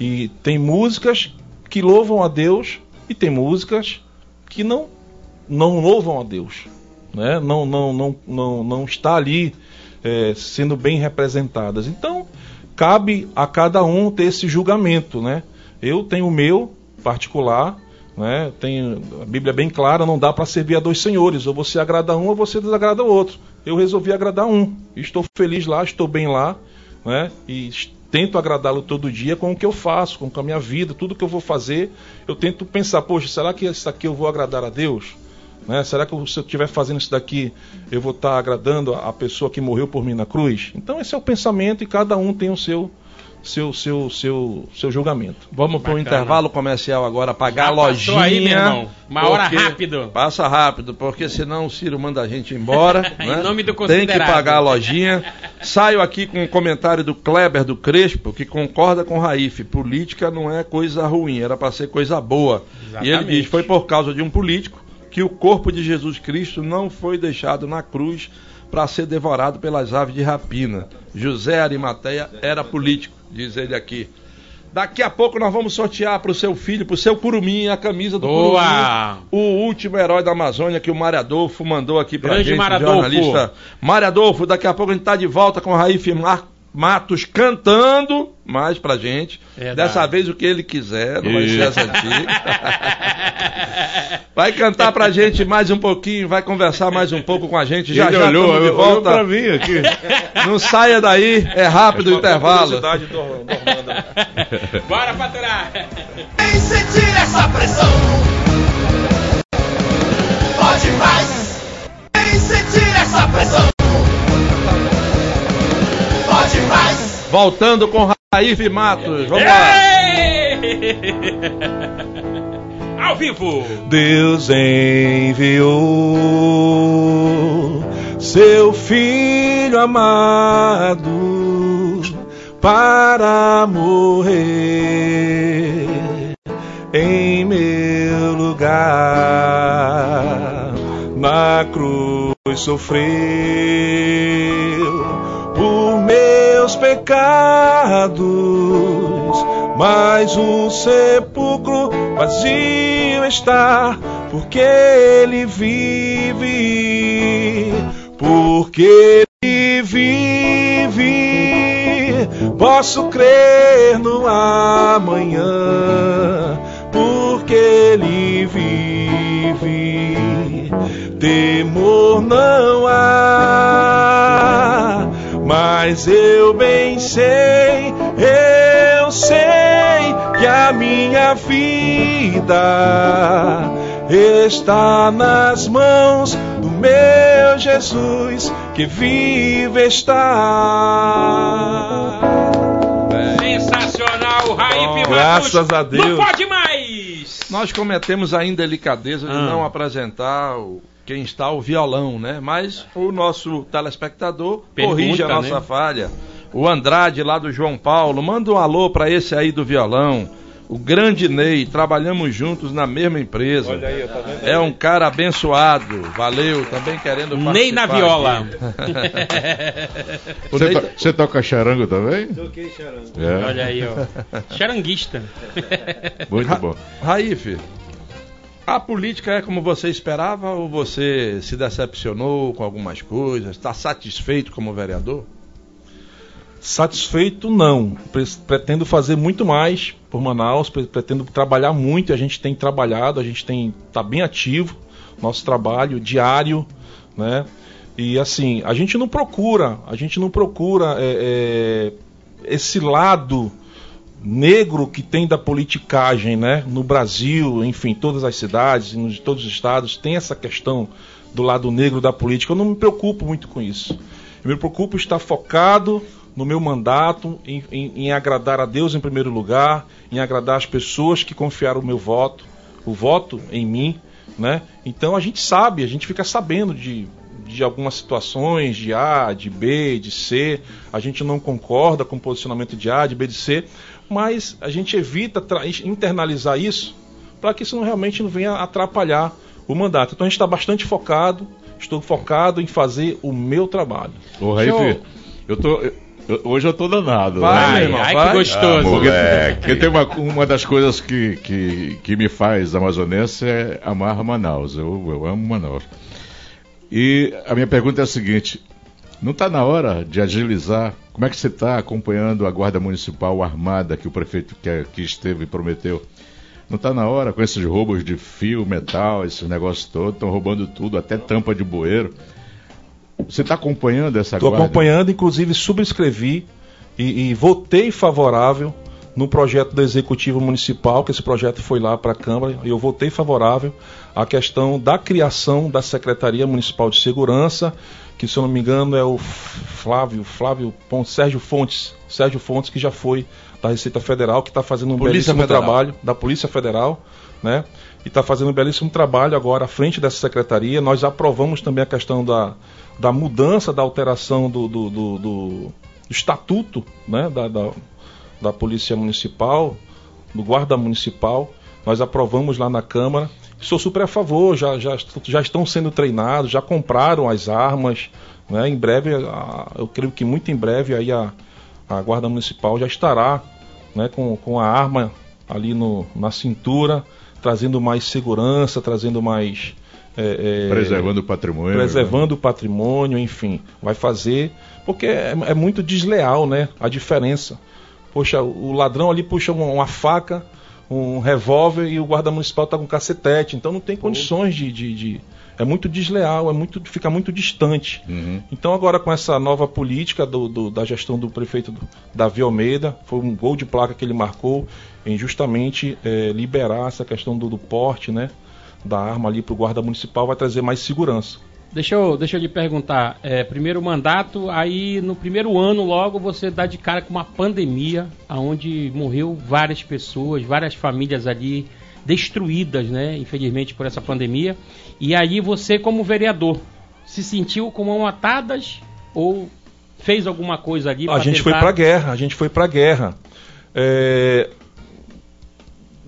S7: e tem músicas que louvam a Deus e tem músicas que não, não louvam a Deus né? não, não, não, não, não está ali é, sendo bem representadas. Então, cabe a cada um ter esse julgamento. Né? Eu tenho o meu particular, né? tenho, a Bíblia é bem clara, não dá para servir a dois senhores, ou você agrada um ou você desagrada o outro. Eu resolvi agradar um, estou feliz lá, estou bem lá, né? e tento agradá-lo todo dia com o que eu faço, com a minha vida, tudo que eu vou fazer, eu tento pensar, poxa, será que isso aqui eu vou agradar a Deus? Né? Será que se eu estiver fazendo isso daqui, eu vou estar agradando a pessoa que morreu por mim na cruz? Então esse é o pensamento e cada um tem o seu seu seu seu, seu julgamento.
S1: Vamos para um
S2: Bacana.
S1: intervalo comercial agora, pagar
S2: Já
S1: a lojinha.
S2: aí, meu irmão. Uma hora rápido.
S1: Passa rápido, porque senão o Ciro manda a gente embora.
S2: Em
S1: né?
S2: nome do
S1: Tem que pagar a lojinha. Saio aqui com um comentário do Kleber do Crespo, que concorda com o Raif. Política não é coisa ruim, era para ser coisa boa. E ele
S2: Exatamente.
S1: diz: foi por causa de um político que o corpo de Jesus Cristo não foi deixado na cruz para ser devorado pelas aves de rapina. José Arimateia era político, diz ele aqui. Daqui a pouco nós vamos sortear para o seu filho, para o seu curumim, a camisa do
S2: Boa!
S1: curumim. O último herói da Amazônia que o Mário Adolfo mandou aqui para
S2: Grande
S1: gente,
S2: Mário
S1: o
S2: Adolfo.
S1: jornalista. Mário Adolfo, daqui a pouco a gente está de volta com o Raif Mar- Matos cantando mais pra gente.
S2: Verdade.
S1: Dessa vez o que ele quiser, não vai ser
S4: Isso.
S1: as antigas. Vai cantar pra gente mais um pouquinho, vai conversar mais um pouco com a gente. Já
S4: Ele
S1: já
S4: olhou,
S1: de
S4: olhou
S1: volta.
S4: pra mim aqui.
S1: Não saia daí, é rápido o intervalo.
S7: Do, do.
S2: Bora faturar!
S3: Vem sentir essa pressão. Pode mais. Vem sentir essa pressão.
S1: Voltando com Raif Matos. Vamos lá.
S2: Ao vivo!
S7: Deus enviou seu filho amado para morrer em meu lugar. Na cruz sofreu por meus pecados, mas o sepulcro vazio está, porque ele vive, porque ele vive. Posso crer no amanhã, porque ele vive. Temor não há, mas eu bem sei, eu sei que a minha vida está nas mãos do meu Jesus, que vive está.
S2: Sensacional, Raif Matos!
S7: Graças a Deus.
S2: Não pode mais!
S1: Nós cometemos a indelicadeza de
S2: Ah.
S1: não apresentar o- quem está ao violão, né? Mas o nosso telespectador
S2: Pergunta,
S1: corrige a nossa
S2: né?
S1: falha. O Andrade lá do João Paulo, manda um alô para esse aí do violão. O grande Ney, trabalhamos juntos na mesma empresa.
S7: Olha aí, tá vendo?
S1: É um cara abençoado. Valeu, também querendo
S2: Ney na
S1: participar
S2: viola.
S1: O
S4: Você, to- você toca charango também?
S6: Toquei charango.
S4: É,
S2: Olha aí, ó. Charanguista.
S4: muito
S1: Ra-
S4: bom.
S1: Raif, a política é como você esperava ou você se decepcionou com algumas coisas? Está satisfeito como vereador?
S7: Satisfeito não. Pre- Pretendo fazer muito mais por Manaus, pre- pretendo trabalhar muito, a gente tem trabalhado, a gente tem tá bem ativo, nosso trabalho diário, né? E assim, a gente não procura, a gente não procura é, é, esse lado negro que tem da politicagem, né? No Brasil, enfim, todas as cidades, em todos os estados, tem essa questão do lado negro da política. Eu não me preocupo muito com isso. Eu me preocupo estar focado no meu mandato, em, em- em agradar a Deus em primeiro lugar, em agradar as pessoas que confiaram o meu voto, o voto em mim, né? Então a gente sabe, a gente fica sabendo de, de algumas situações de A, de B, de C. A gente não concorda com o posicionamento de A, de B, de C, mas a gente evita internalizar isso para que isso não realmente não venha atrapalhar o mandato. Então a gente está bastante focado, estou focado em fazer o meu trabalho.
S4: Ô, Raif, eu tô. eu- hoje eu tô danado.
S1: Vai,
S4: né?
S1: irmão,
S2: ai,
S1: vai.
S2: que gostoso.
S4: Ah, moleque. Porque tem uma, uma das coisas que, que, que me faz amazonense é amar Manaus. Eu, eu amo Manaus. E a minha pergunta é a seguinte: não está na hora de agilizar? Como é que você está acompanhando a Guarda Municipal armada que o prefeito que, que esteve prometeu? Não está na hora com esses roubos de fio, metal, esses negócios todos, estão roubando tudo, até tampa de bueiro. Você está acompanhando essa
S7: Estou acompanhando, inclusive subscrevi e, e votei favorável no projeto do Executivo Municipal, que esse projeto foi lá para a Câmara, e eu votei favorável à questão da criação da Secretaria Municipal de Segurança, que se eu não me engano é o Flávio, Flávio Pontes, Sérgio Fontes, Sérgio Fontes, que já foi da Receita Federal, que está fazendo um
S1: Polícia
S7: belíssimo
S1: Federal.
S7: trabalho, da Polícia Federal, né? E está fazendo um belíssimo trabalho agora à frente dessa secretaria. Nós aprovamos também a questão da, da mudança, da alteração do, do, do- do estatuto né? da, da, da Polícia Municipal, do Guarda Municipal. Nós aprovamos lá na Câmara. Sou super a favor, já, já, já estão sendo treinados, já compraram as armas. Né? Em breve, a- eu creio que muito em breve aí a, a Guarda Municipal já estará né, com, com a arma ali no, na cintura, trazendo mais segurança, trazendo mais. é, é,
S4: Preservando o patrimônio.
S7: preservando o patrimônio, enfim, vai fazer, porque é, é muito desleal, né? A diferença. Poxa, o ladrão ali puxa uma, uma faca, um revólver e o guarda municipal está com um cacetete, então não tem condições de, de- de- é muito desleal, é muito fica muito distante.
S4: Uhum.
S7: Então agora com essa nova política do- do- da gestão do prefeito Davi Almeida, foi um gol de placa que ele marcou em justamente eh, liberar essa questão do, do porte, né? Da arma ali para o guarda municipal vai trazer mais segurança.
S2: Deixa eu, deixa eu lhe perguntar. É, primeiro mandato, aí no primeiro ano logo você dá de cara com uma pandemia, onde morreu várias pessoas, várias famílias ali destruídas, né? Infelizmente por essa pandemia. E aí você, como vereador, se sentiu com mão atadas ou fez alguma coisa ali?
S7: A gente foi
S2: tentar-
S7: pra guerra, a gente foi pra guerra. É,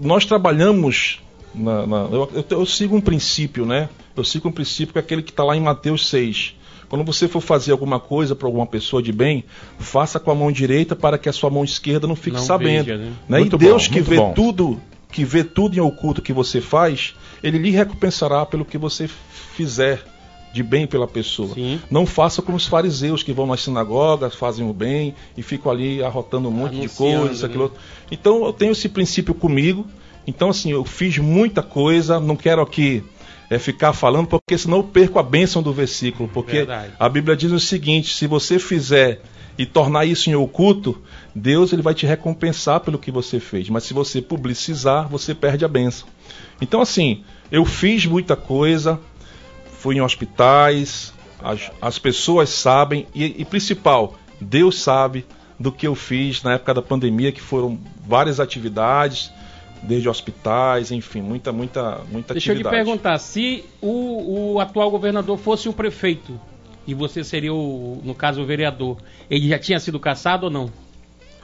S7: Nós trabalhamos. na- na- eu, eu- eu sigo um princípio, né? Eu sigo um princípio que é aquele que está lá em Mateus 6. Quando você for fazer alguma coisa para alguma pessoa de bem, faça com a mão direita para que a sua mão esquerda não fique
S2: Não
S7: sabendo.
S2: veja, né?
S7: né? E
S1: Muito
S7: Deus
S1: bom,
S7: que vê
S1: bom.
S7: tudo, que vê tudo em oculto que você faz, ele lhe recompensará pelo que você fizer de bem pela pessoa.
S2: Sim.
S7: Não faça como os fariseus que vão nas sinagogas, fazem o bem e ficam ali arrotando um monte de coisas,
S2: né?
S7: aquilo outro. Então eu tenho esse princípio comigo. Então assim, eu fiz muita coisa, não quero aqui é, ficar falando, porque senão eu perco a bênção do versículo. Porque
S2: Verdade.
S7: a Bíblia diz o seguinte: se você fizer e tornar isso em oculto, Deus ele vai te recompensar pelo que você fez. Mas se você publicizar, você perde a bênção. Então assim, eu fiz muita coisa, fui em hospitais, as, as pessoas sabem e, e principal, Deus sabe do que eu fiz na época da pandemia, que foram várias atividades, desde hospitais, enfim, muita, muita, muita
S2: Deixa eu lhe
S7: atividade.
S2: perguntar, se o, o atual governador fosse um prefeito e você seria, o, no caso, o vereador, ele já tinha sido caçado ou não?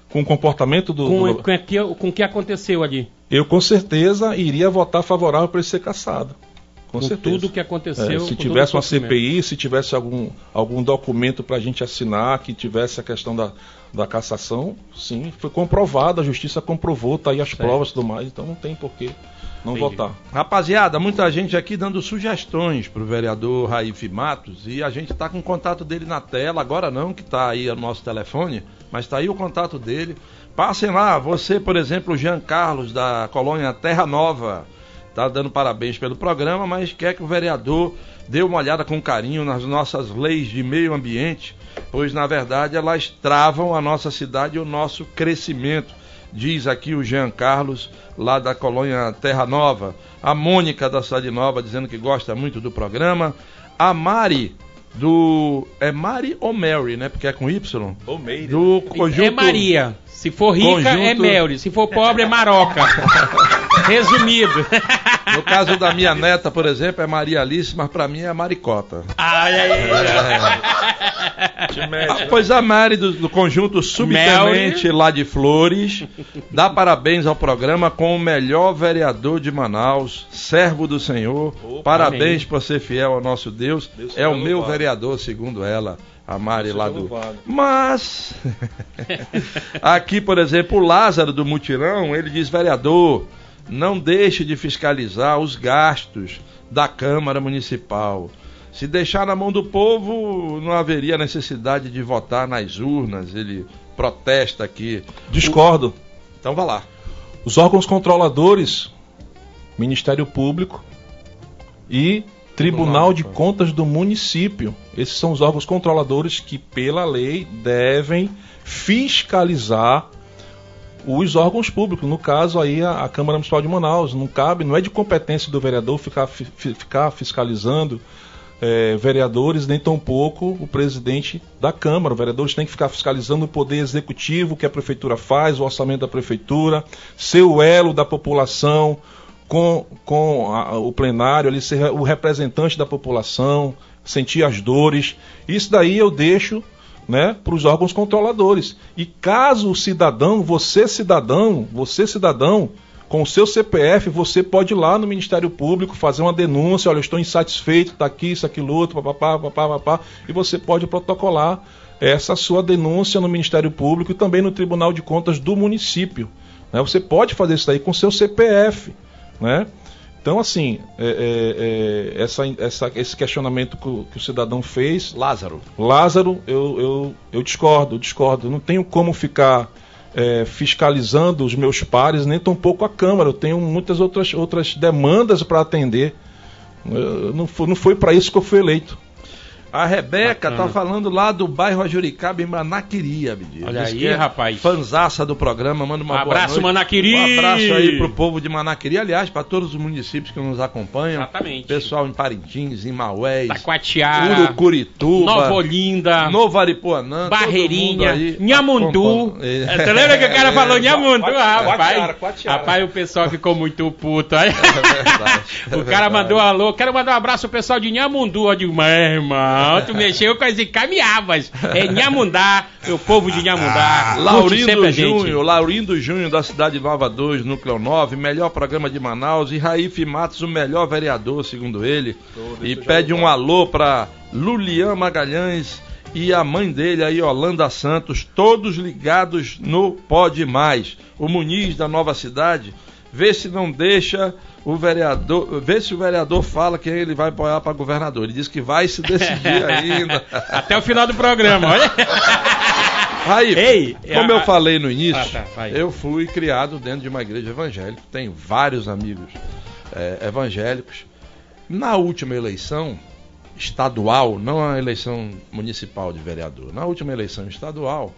S7: com o comportamento do,
S2: Com,
S7: do-
S2: com, que, com o que aconteceu ali?
S7: eu com certeza iria votar favorável para ele ser caçado. Com,
S2: Com
S7: certeza.
S2: tudo que aconteceu.
S7: É, se tivesse
S2: o
S7: uma. CPI, se tivesse algum, algum documento para a gente assinar, que tivesse a questão da, da cassação, sim, foi comprovado, a justiça comprovou, tá aí as provas e tudo mais, então não tem por que não
S2: Entendi.
S7: votar.
S1: Rapaziada, muita gente aqui dando sugestões pro vereador Raif Matos e a gente tá com o contato dele na tela, agora não, que tá aí o nosso telefone, mas tá aí o contato dele. Passem lá, você, por exemplo, o Jean Carlos da colônia Terra Nova, tá dando parabéns pelo programa, mas quer que o vereador dê uma olhada com carinho nas nossas leis de meio ambiente, pois na verdade elas travam a nossa cidade e o nosso crescimento. Diz aqui o Jean Carlos, lá da colônia Terra Nova. A Mônica da Cidade Nova dizendo que gosta muito do programa. A Mari do. É Mari ou Mary, né? Porque é com Y?
S7: Ou Meire.
S1: Do conjunto.
S2: É Maria. Se for rica, é
S1: Conjunto-
S2: Melry. Se for pobre, é Maroca. Resumido.
S1: No caso da minha neta, por exemplo, é Maria Alice, mas pra mim é Maricota.
S2: Ai, ai, ai.
S1: Ah, pois a Mari do, do conjunto Subtenente lá de Flores dá parabéns ao programa com o melhor vereador de Manaus, servo do Senhor. parabéns
S2: amém.
S1: por ser fiel ao nosso Deus.
S7: Deus
S1: é o meu vereador, segundo ela, a Mari lá
S7: seja
S1: do. Mas aqui, por exemplo, o Lázaro do Mutirão, ele diz, vereador, não deixe de fiscalizar os gastos da Câmara Municipal. Se deixar na mão do povo, não haveria necessidade de votar nas urnas. Ele protesta aqui.
S7: Discordo.
S1: Então vá lá.
S7: Os órgãos controladores, Ministério Público e Tribunal de Contas do município. Esses são os órgãos controladores que, pela lei, devem fiscalizar os órgãos públicos. No caso aí a, a Câmara Municipal de Manaus. Não cabe, não é de competência do vereador ficar, fi- fi- ficar fiscalizando eh, vereadores, nem tampouco o presidente da Câmara. Os vereadores têm que ficar fiscalizando o poder executivo, o que a prefeitura faz, o orçamento da prefeitura, ser o elo da população com, com a- o plenário, ali, ser o representante da população, sentir as dores. Isso daí eu deixo né, para os órgãos controladores. E caso o cidadão, você cidadão, você cidadão, com o seu CPF, você pode ir lá no Ministério Público fazer uma denúncia, olha, eu estou insatisfeito, está aqui, isso, aquilo, outro, papapá, papapá, papá, e você pode protocolar essa sua denúncia no Ministério Público e também no Tribunal de Contas do município. né? Você pode fazer isso daí com seu CPF, né? Então, assim, é, é, é, essa, essa- esse questionamento que o, que o cidadão fez,
S1: Lázaro.
S7: Lázaro, eu, eu, eu discordo, discordo. Não tenho como ficar é, fiscalizando os meus pares, nem tampouco a Câmara. Eu tenho muitas outras, outras demandas para atender. Eu- não foi, não foi para isso que eu fui eleito.
S1: A Rebeca
S2: Bacana.
S1: tá falando lá do bairro Ajuricaba, em Manaquiri, Abdias.
S2: Olha
S1: Diz
S2: aí,
S1: é
S2: rapaz.
S1: Fanzaça do programa, manda uma
S2: Um
S1: boa
S2: abraço,
S1: noite.
S2: Manaquiri!
S1: Um abraço aí pro povo de Manaquiri, aliás, para todos os municípios que nos acompanham.
S2: Exatamente.
S1: Pessoal em Parintins, em Maués,
S2: Taquatiara,
S1: Urucurituba,
S2: Nova Olinda,
S1: Novo Aripuanã,
S2: Barreirinha, Nhamundu. É, Você lembra que o cara falou Nhamundu,
S7: Quatiara,
S2: rapaz?
S7: Quatiara.
S2: Rapaz, o pessoal ficou muito puto. aí.
S1: É verdade, é
S2: o cara
S1: verdade.
S2: mandou um alô. Quero mandar um abraço pro pessoal de Nhamundu. Eu digo, meu irmão, tu mexeu com as encaminhavas. É Nhamundá, meu povo de Nhamundá.
S1: Ah, Laurindo. Júnior, Laurindo Júnior da Cidade Nova 2, Núcleo 9, melhor programa de Manaus e Raif Matos, o melhor vereador, segundo ele. e pede um alô para Lulian Magalhães e a mãe dele, a Yolanda Santos, todos ligados no Pode Mais. O Muniz da Nova Cidade, vê se não deixa o vereador, vê se o vereador fala quem ele vai apoiar para governador. Ele diz que vai se decidir ainda.
S2: Até o final do programa, olha.
S1: Raif,
S2: Ei,
S1: como
S2: a-
S1: eu falei no início,
S2: Ah, tá,
S1: eu fui criado dentro de uma igreja evangélica, tenho vários amigos eh, evangélicos. Na última eleição estadual, não a eleição municipal de vereador, na última eleição estadual,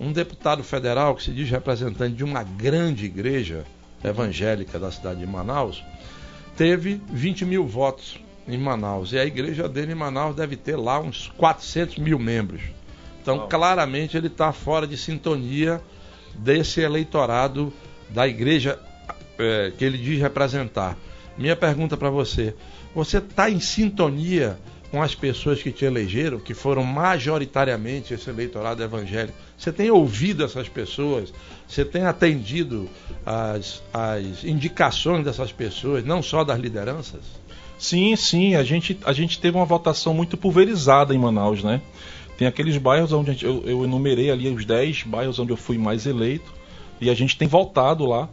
S1: um deputado federal que se diz representante de uma grande igreja evangélica da cidade de Manaus, teve 20 mil votos em Manaus. E a igreja dele em Manaus deve ter lá uns 400 mil membros. Então, claramente, ele está fora de sintonia desse eleitorado da igreja eh, que ele diz representar. Minha pergunta para você: você está em sintonia com as pessoas que te elegeram, que foram majoritariamente esse eleitorado evangélico? Você tem ouvido essas pessoas? Você tem atendido as, as indicações dessas pessoas, não só das lideranças?
S7: Sim, sim. A gente, a gente teve uma votação muito pulverizada em Manaus, né? Tem aqueles bairros onde gente, eu, eu enumerei ali os 10 bairros onde eu fui mais eleito. E a gente tem voltado lá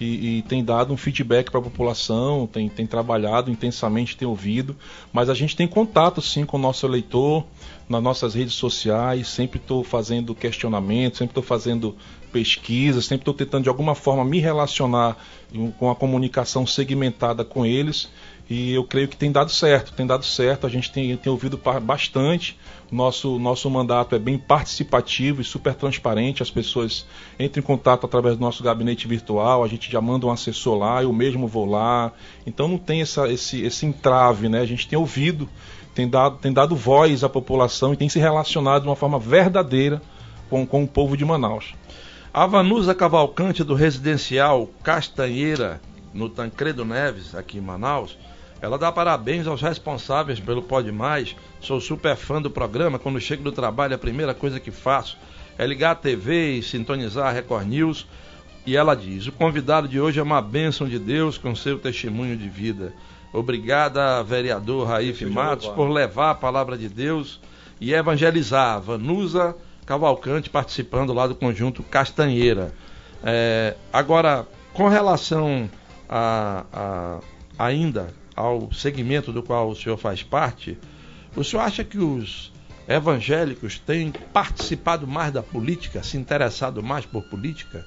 S7: e, e, tem dado um feedback para a população, tem, tem trabalhado intensamente, tem ouvido, mas a gente tem contato sim com o nosso eleitor nas nossas redes sociais, sempre estou fazendo questionamento, sempre estou fazendo pesquisas, sempre estou tentando de alguma forma me relacionar com a comunicação segmentada com eles e eu creio que tem dado certo, tem dado certo, a gente tem, tem ouvido bastante, nosso, nosso mandato é bem participativo e super transparente, as pessoas entram em contato através do nosso gabinete virtual, a gente já manda um assessor lá, eu mesmo vou lá, então não tem essa, esse, esse entrave, né? a gente tem ouvido, tem dado, tem dado voz à população e tem se relacionado de uma forma verdadeira com, com o povo de Manaus.
S1: A Vanusa Cavalcante do residencial Castanheira, no Tancredo Neves, aqui em Manaus, ela dá parabéns aos responsáveis pelo Pode Mais. Sou super fã do programa. Quando chego do trabalho, a primeira coisa que faço é ligar a TV e sintonizar a Record News. E ela diz: O convidado de hoje é uma bênção de Deus com seu testemunho de vida. Obrigada, vereador Raif Matos, por levar a palavra de Deus e evangelizar. Vanusa Cavalcante participando lá do conjunto Castanheira. É, agora, com relação a, a ainda ao segmento do qual o senhor faz parte, o senhor acha que os evangélicos têm participado mais da política, se interessado mais por política?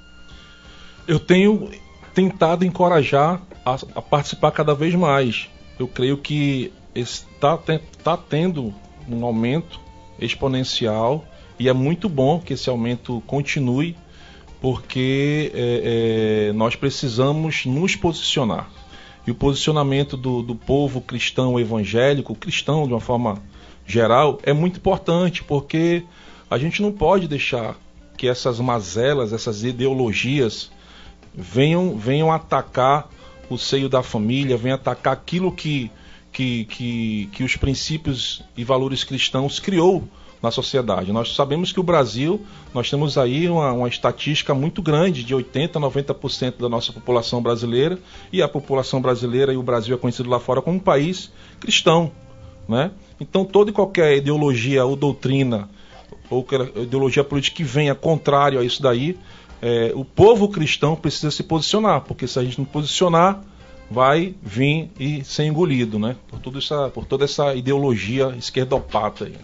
S7: Eu tenho tentado encorajar a, a participar cada vez mais. Eu creio que está tá tendo um aumento exponencial e é muito bom que esse aumento continue, porque é, é, nós precisamos nos posicionar. E o posicionamento do, do povo cristão evangélico, cristão de uma forma geral, é muito importante, porque a gente não pode deixar que essas mazelas, essas ideologias venham, venham atacar o seio da família, venham atacar aquilo que, que, que, que os princípios e valores cristãos criou na sociedade. Nós sabemos que o Brasil, nós temos aí uma, uma estatística muito grande, de 80% a 90% da nossa população brasileira, e a população brasileira e o Brasil é conhecido lá fora como um país cristão. Né? Então toda e qualquer ideologia ou doutrina ou ideologia política que venha contrário a isso daí, é, o povo cristão precisa se posicionar, porque se a gente não posicionar, vai vir e ser engolido, né? Por, tudo essa, por toda essa ideologia esquerdopata aí.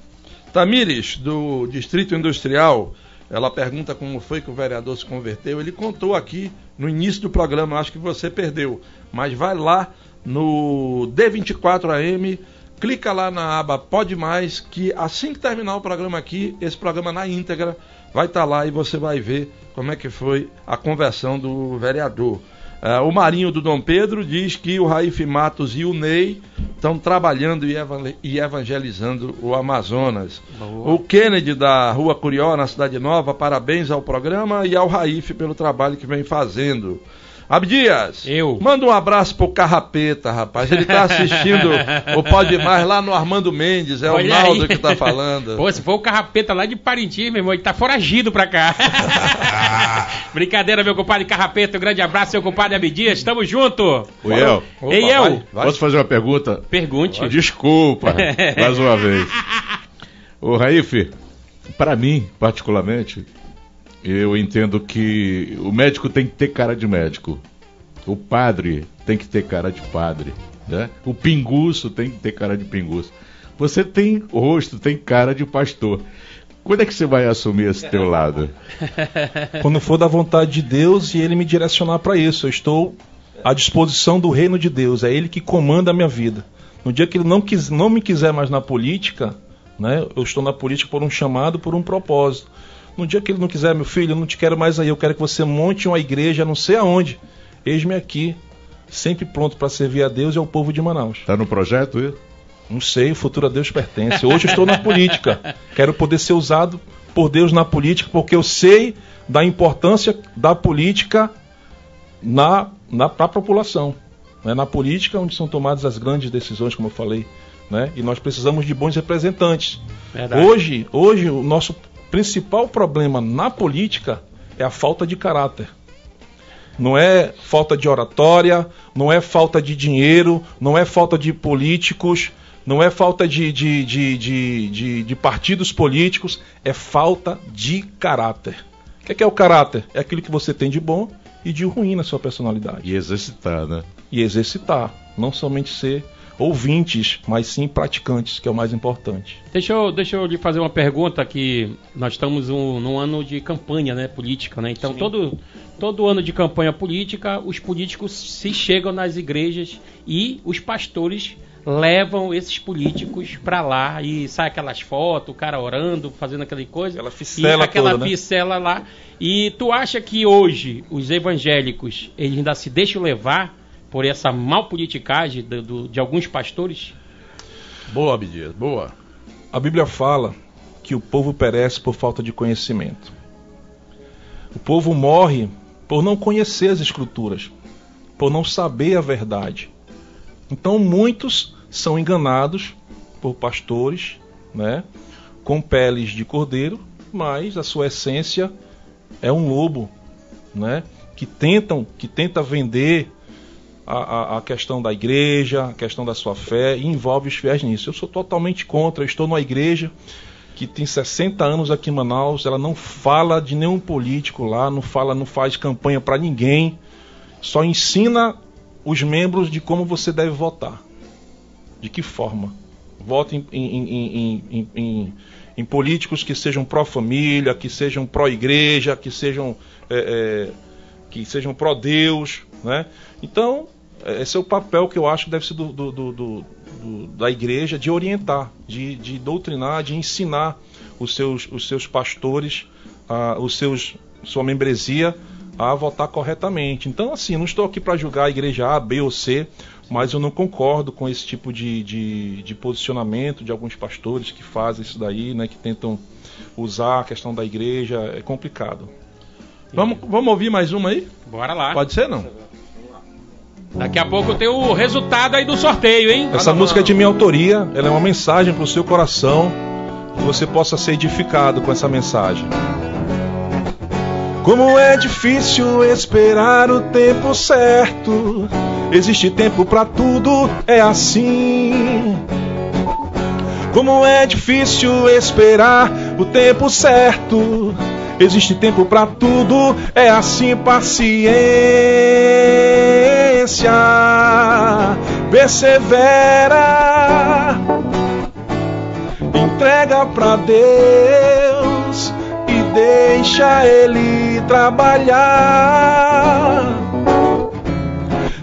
S1: Tamires, do Distrito Industrial, ela pergunta como foi que o vereador se converteu. Ele contou aqui no início do programa, acho que você perdeu. Mas vai lá no D24AM, clica lá na aba Pode Mais, que assim que terminar o programa aqui, esse programa na íntegra vai estar tá lá e você vai ver como é que foi a conversão do vereador. Uh, o Marinho do Dom Pedro diz que o Raif Matos e o Ney estão trabalhando e evangelizando o Amazonas. Boa. O Kennedy da Rua Curió, na Cidade Nova, parabéns ao programa e ao Raif pelo trabalho que vem fazendo. Abdias,
S2: eu.
S1: Manda um abraço pro Carrapeta, rapaz. Ele tá assistindo o Pode Mais lá no Armando Mendes. É Olha o Naldo aí. que tá falando.
S2: Pô, se for o Carrapeta lá de Parintins, meu irmão, ele tá foragido pra cá. Brincadeira, meu compadre Carrapeta. Um grande abraço, meu compadre Abdias. Tamo junto.
S4: O El.
S2: Ei, El. Vai,
S4: vai. Posso fazer uma pergunta?
S2: Pergunte.
S4: Desculpa, mais uma vez. Ô, Raif, para mim, particularmente, eu entendo que o médico tem que ter cara de médico. O padre tem que ter cara de padre. Né? O pinguço tem que ter cara de pinguço. Você tem rosto, tem cara de pastor. Quando é que você vai assumir esse teu lado?
S7: Quando for da vontade de Deus e ele me direcionar para isso. Eu estou à disposição do reino de Deus. É ele que comanda a minha vida. No dia que ele não, quis, não me quiser mais na política, né, eu estou na política por um chamado, por um propósito. No dia que ele não quiser, meu filho, eu não te quero mais aí, eu quero que você monte uma igreja, não sei aonde. Eis-me aqui, sempre pronto para servir a Deus e ao povo de Manaus.
S4: Está no projeto isso?
S7: Não sei, o futuro a Deus pertence. Hoje eu estou na política. Quero poder ser usado por Deus na política, porque eu sei da importância da política na, na para a população. É na política onde são tomadas as grandes decisões, como eu falei né? E nós precisamos de bons representantes.
S2: Verdade.
S7: Hoje, hoje o nosso principal problema na política é a falta de caráter. Não é falta de oratória, não é falta de dinheiro, não é falta de políticos, não é falta de, de, de, de, partidos políticos, é falta de caráter. O que é, que é o caráter? É aquilo que você tem de bom e de ruim na sua personalidade.
S4: E exercitar, né?
S7: E exercitar, não somente ser ouvintes, mas sim praticantes, que é o mais importante.
S2: Deixa eu, deixa eu lhe fazer uma pergunta que nós estamos um, num ano de campanha né, política, né? Então todo, todo ano de campanha política, os políticos se chegam nas igrejas e os pastores levam esses políticos pra lá e sai aquelas fotos, o cara orando, fazendo aquela coisa.
S7: Aquela ficela
S2: e aquela
S7: toda, né?
S2: ficela lá. E tu acha que hoje os evangélicos eles ainda se deixam levar por essa mal politicagem do- do- de alguns pastores?
S1: Boa, Abdias, boa.
S7: A Bíblia fala que o povo perece por falta de conhecimento. O povo morre por não conhecer as Escrituras, por não saber a verdade. Então muitos são enganados por pastores, né, com peles de cordeiro, mas a sua essência é um lobo, né, que tentam, que tenta vender a, a- a questão da igreja, a questão da sua fé e envolve os fiéis nisso. Eu sou totalmente contra. Eu estou numa igreja que tem 60 anos aqui em Manaus, ela não fala de nenhum político lá, não fala, não faz campanha para ninguém, só ensina os membros de como você deve votar. De que forma? Vote em, em- em- em- políticos que sejam pró-família, que sejam pró-igreja, que sejam é, é, que sejam pró-Deus, né? Então, esse é o papel que eu acho que deve ser do, do- do- da igreja, de orientar, de, de doutrinar, de ensinar os seus, os seus pastores, a, os seus, sua membresia a votar corretamente. Então, assim, não estou aqui para julgar a igreja A, B ou C, mas eu não concordo com esse tipo de, de, de posicionamento de alguns pastores que fazem isso daí, né, que tentam usar a questão da igreja, é complicado.
S1: Vamos, vamos ouvir mais uma aí?
S2: Bora lá.
S1: Pode ser, não?
S2: Daqui a pouco tem o resultado aí do sorteio, hein?
S7: Essa música é de minha autoria, ela é uma mensagem para o seu coração, que você possa ser edificado com essa mensagem. Como é difícil esperar o tempo certo. Existe tempo para tudo, é assim. Como é difícil esperar o tempo certo. Existe tempo para tudo, é assim paciência. Persevera. Entrega para Deus e deixa ele trabalhar.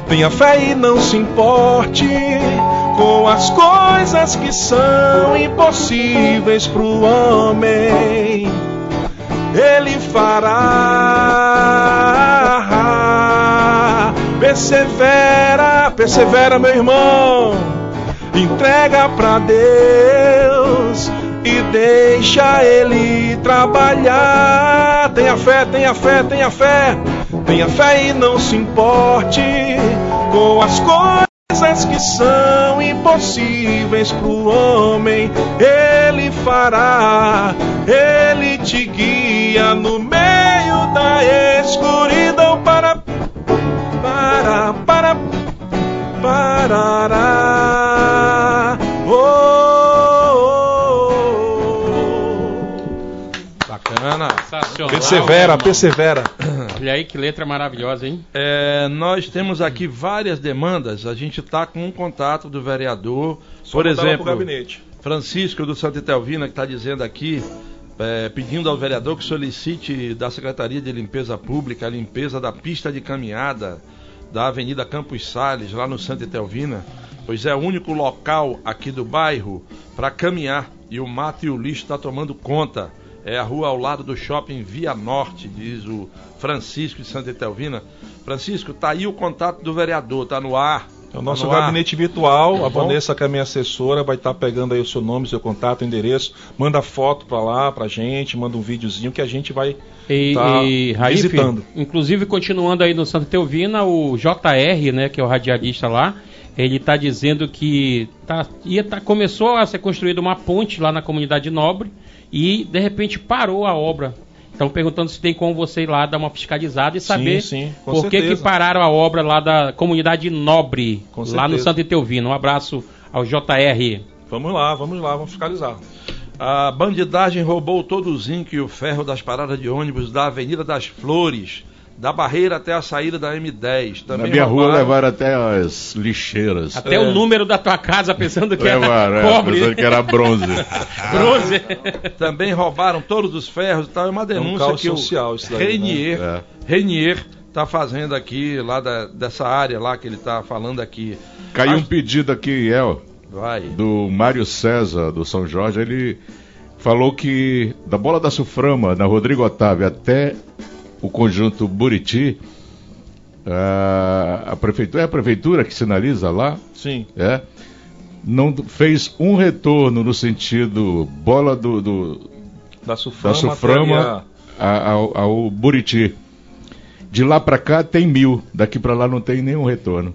S7: Tenha fé e não se importe com as coisas que são impossíveis pro homem. Ele fará. Persevera, persevera, meu irmão. Entrega pra Deus e deixa Ele trabalhar. Tenha fé, tenha fé, tenha fé. Tenha fé e não se importe com as coisas que são impossíveis pro homem. Ele fará, Ele te guia no meio da escuridão para, para, para, parará. Oh,
S1: Bacana.
S2: Sensacional.
S7: Persevera, persevera.
S2: Olha aí que letra maravilhosa, hein?
S1: É, nós temos aqui várias demandas. A gente está com um contato do vereador. Por
S7: lá pro
S1: exemplo,
S7: gabinete.
S1: Francisco do Santa Etelvina, que está dizendo aqui, é, pedindo ao vereador que solicite da Secretaria de Limpeza Pública a limpeza da pista de caminhada da Avenida Campos Sales, lá no Santa Etelvina, pois é o único local aqui do bairro para caminhar e o mato e o lixo está tomando conta. É a rua ao lado do shopping Via Norte, diz o Francisco de Santa Etelvina. Francisco, tá aí o contato do vereador, tá no ar.
S7: É o nosso
S1: Tá no
S7: gabinete virtual,
S1: Tá
S7: a? Vanessa, que é minha assessora, vai estar pegando aí o seu nome, seu contato, endereço, manda foto pra lá, pra gente, manda um videozinho que a gente vai
S2: E,
S7: tá
S2: e Raif,
S7: visitando.
S2: inclusive continuando aí no Santa Teovina, o JR, né, que é o radialista lá, ele está dizendo que tá, ia tá, começou a ser construída uma ponte lá na comunidade nobre e de repente parou a obra. Estão perguntando se tem como você ir lá dar uma fiscalizada e saber
S7: sim, com
S2: por que, que pararam a obra lá da comunidade nobre,
S7: Com
S2: lá no. Santa Teovina. Um abraço ao JR.
S7: Vamos lá, vamos lá, vamos fiscalizar.
S1: A bandidagem roubou todo o zinco e o ferro das paradas de ônibus da Avenida das Flores, da barreira até a saída da M10.
S4: Na
S1: Também
S4: minha rua
S1: roubaram-
S4: levaram até as lixeiras.
S2: Até
S7: É.
S2: o número da tua casa pensando que
S4: Levaram,
S2: era
S4: é,
S2: pobre.
S4: pensando que era bronze.
S2: Bronze.
S1: Também roubaram todos os ferros e tal. É uma denúncia
S7: caos
S1: que o
S7: social isso daí,
S1: Renier,
S4: né?
S1: Renier tá fazendo aqui, lá da- dessa área lá que ele tá falando aqui.
S4: Caiu um
S1: Acho-
S4: pedido aqui, El,
S1: Vai.
S4: do Mário César, do São Jorge. Ele falou que da bola da Suframa, na Rodrigo Otávio, até o conjunto Buriti, a, a prefeitura, é a prefeitura que sinaliza lá,
S7: Sim.
S4: é, não fez um retorno no sentido bola do, do,
S7: Da Suframa,
S4: da Suframa a- ao, ao Buriti. De lá pra cá tem mil, daqui pra lá não tem nenhum retorno.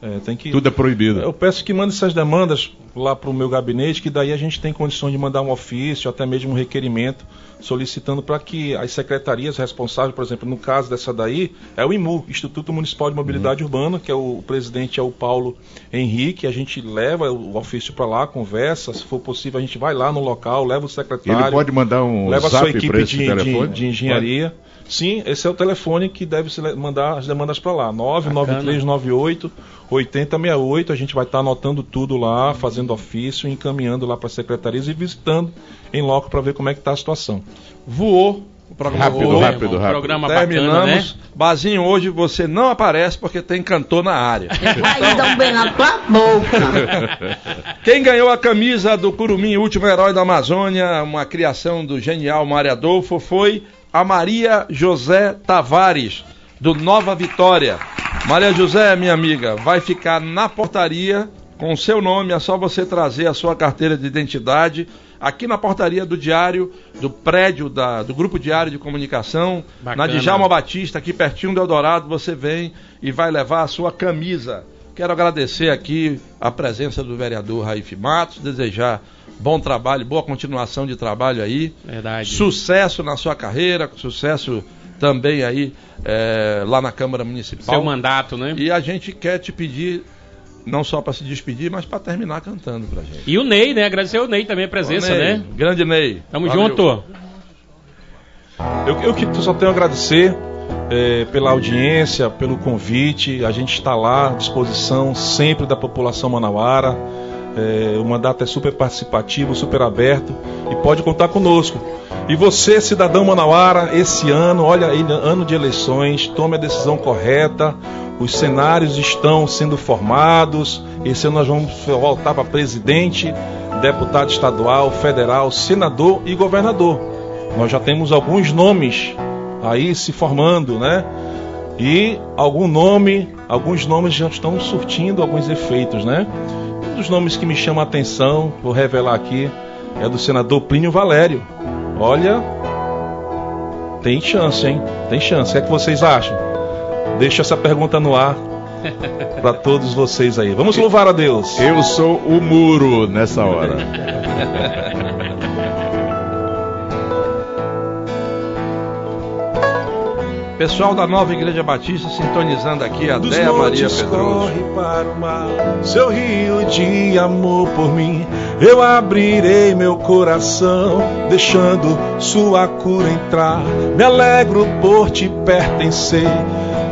S7: É, tem que...
S4: Tudo é proibido.
S7: Eu peço que mande essas demandas lá para o meu gabinete, que daí a gente tem condições de mandar um ofício, até mesmo um requerimento, solicitando para que as secretarias responsáveis, por exemplo, no caso dessa daí, é o IMU, Instituto Municipal de Mobilidade Urbana, que é o, o presidente é o Paulo Henrique, a gente leva o ofício para lá, conversa, se for possível a gente vai lá no local, leva o secretário.
S4: Ele pode mandar um
S7: leva a sua equipe de, de-
S4: telefone?
S7: de engenharia. Sim, esse é o telefone que deve mandar as demandas para lá. 99398 8068. A gente vai estar anotando tudo lá, fazendo ofício, encaminhando lá para as secretarias e visitando em loco para ver como é que está a situação.
S1: Voou. O programa
S4: Rápido,
S1: voou.
S4: rápido,
S2: Um
S4: rápido.
S2: programa bacana, né?
S1: Terminamos. Bazinho, hoje você não aparece porque tem cantor na área.
S8: Vai dar um bem na tua boca.
S1: Quem ganhou a camisa do Curumim, último herói da Amazônia, uma criação do genial Mário Adolfo, foi a Maria José Tavares, do Nova Vitória. Maria José, minha amiga, vai ficar na portaria com o seu nome, é só você trazer a sua carteira de identidade aqui na portaria do diário, do prédio da- do Grupo Diário de Comunicação,
S2: Bacana.
S1: na Djalma Batista, aqui pertinho do Eldorado, você vem e vai levar a sua camisa. Quero agradecer aqui a presença do vereador Raif Matos, desejar bom trabalho, boa continuação de trabalho aí,
S2: Verdade.
S1: sucesso na sua carreira, sucesso também aí eh, lá na Câmara Municipal.
S2: Seu mandato, né?
S1: E a gente quer te pedir, não só para se despedir, mas para terminar cantando pra gente.
S2: E o Ney, né? Agradecer o Ney também a presença,
S1: Ney,
S2: né?
S1: Grande Ney.
S2: Tamo
S1: Valeu.
S2: junto.
S7: Eu, eu que só tenho a agradecer eh, pela audiência, pelo convite. A gente está lá à disposição sempre da população manauara. Eh, o mandato é super participativo, super aberto e pode contar conosco. E você, cidadão manauara, esse ano, olha ano de eleições, tome a decisão correta. Os cenários estão sendo formados. Esse ano nós vamos voltar para presidente, deputado estadual, federal, senador e governador. Nós já temos alguns nomes aí se formando, né? E algum nome, alguns nomes já estão surtindo alguns efeitos, né? Um dos nomes que me chama a atenção, vou revelar aqui, é do senador Plínio Valério. Olha, tem chance, hein? Tem chance. O que é que vocês acham? Deixo essa pergunta no ar para todos vocês aí. Vamos louvar a Deus.
S4: Eu sou o muro nessa hora.
S1: Pessoal da Nova Igreja Batista sintonizando aqui a
S7: Dos
S1: Maria Pedroso.
S7: corre para o mar, seu rio de amor por mim. Eu abrirei meu coração, deixando sua cura entrar. Me alegro por te pertencer.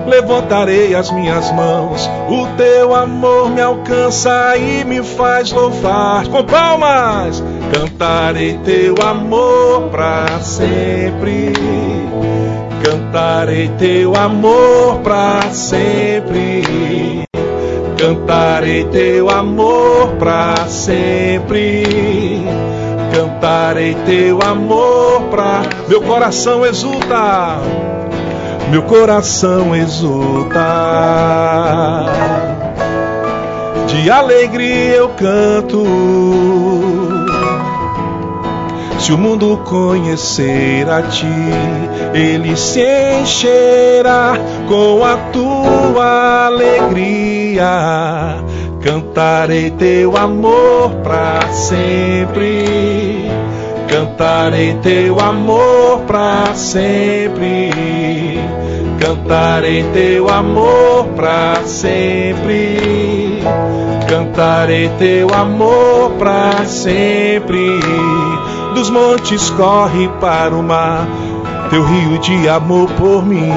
S7: Levantarei as minhas mãos, o teu amor me alcança e me faz louvar. Com palmas, cantarei teu amor pra sempre. Cantarei teu amor pra sempre. Cantarei teu amor pra sempre. Cantarei teu amor pra. Meu coração exulta. Meu coração exulta. de alegria eu canto. Se o mundo conhecer a ti, ele se encherá com a tua alegria. Cantarei teu amor pra sempre. Cantarei teu amor pra sempre. Cantarei teu amor pra sempre. Cantarei teu amor pra sempre. Dos montes corre para o mar, teu rio de amor por mim.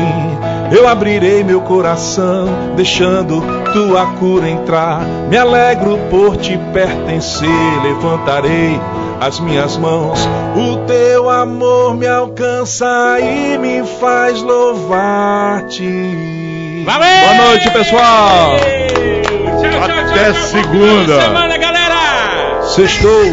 S7: Eu abrirei meu coração, deixando tua cura entrar. Me alegro por te pertencer, levantarei as minhas mãos. O teu amor me alcança e me faz louvar-te.
S2: Valeu!
S1: Boa noite, pessoal.
S2: Tchau, tchau, tchau.
S4: Até
S2: Bom
S4: segunda.
S2: de semana, galera!
S7: Sextou.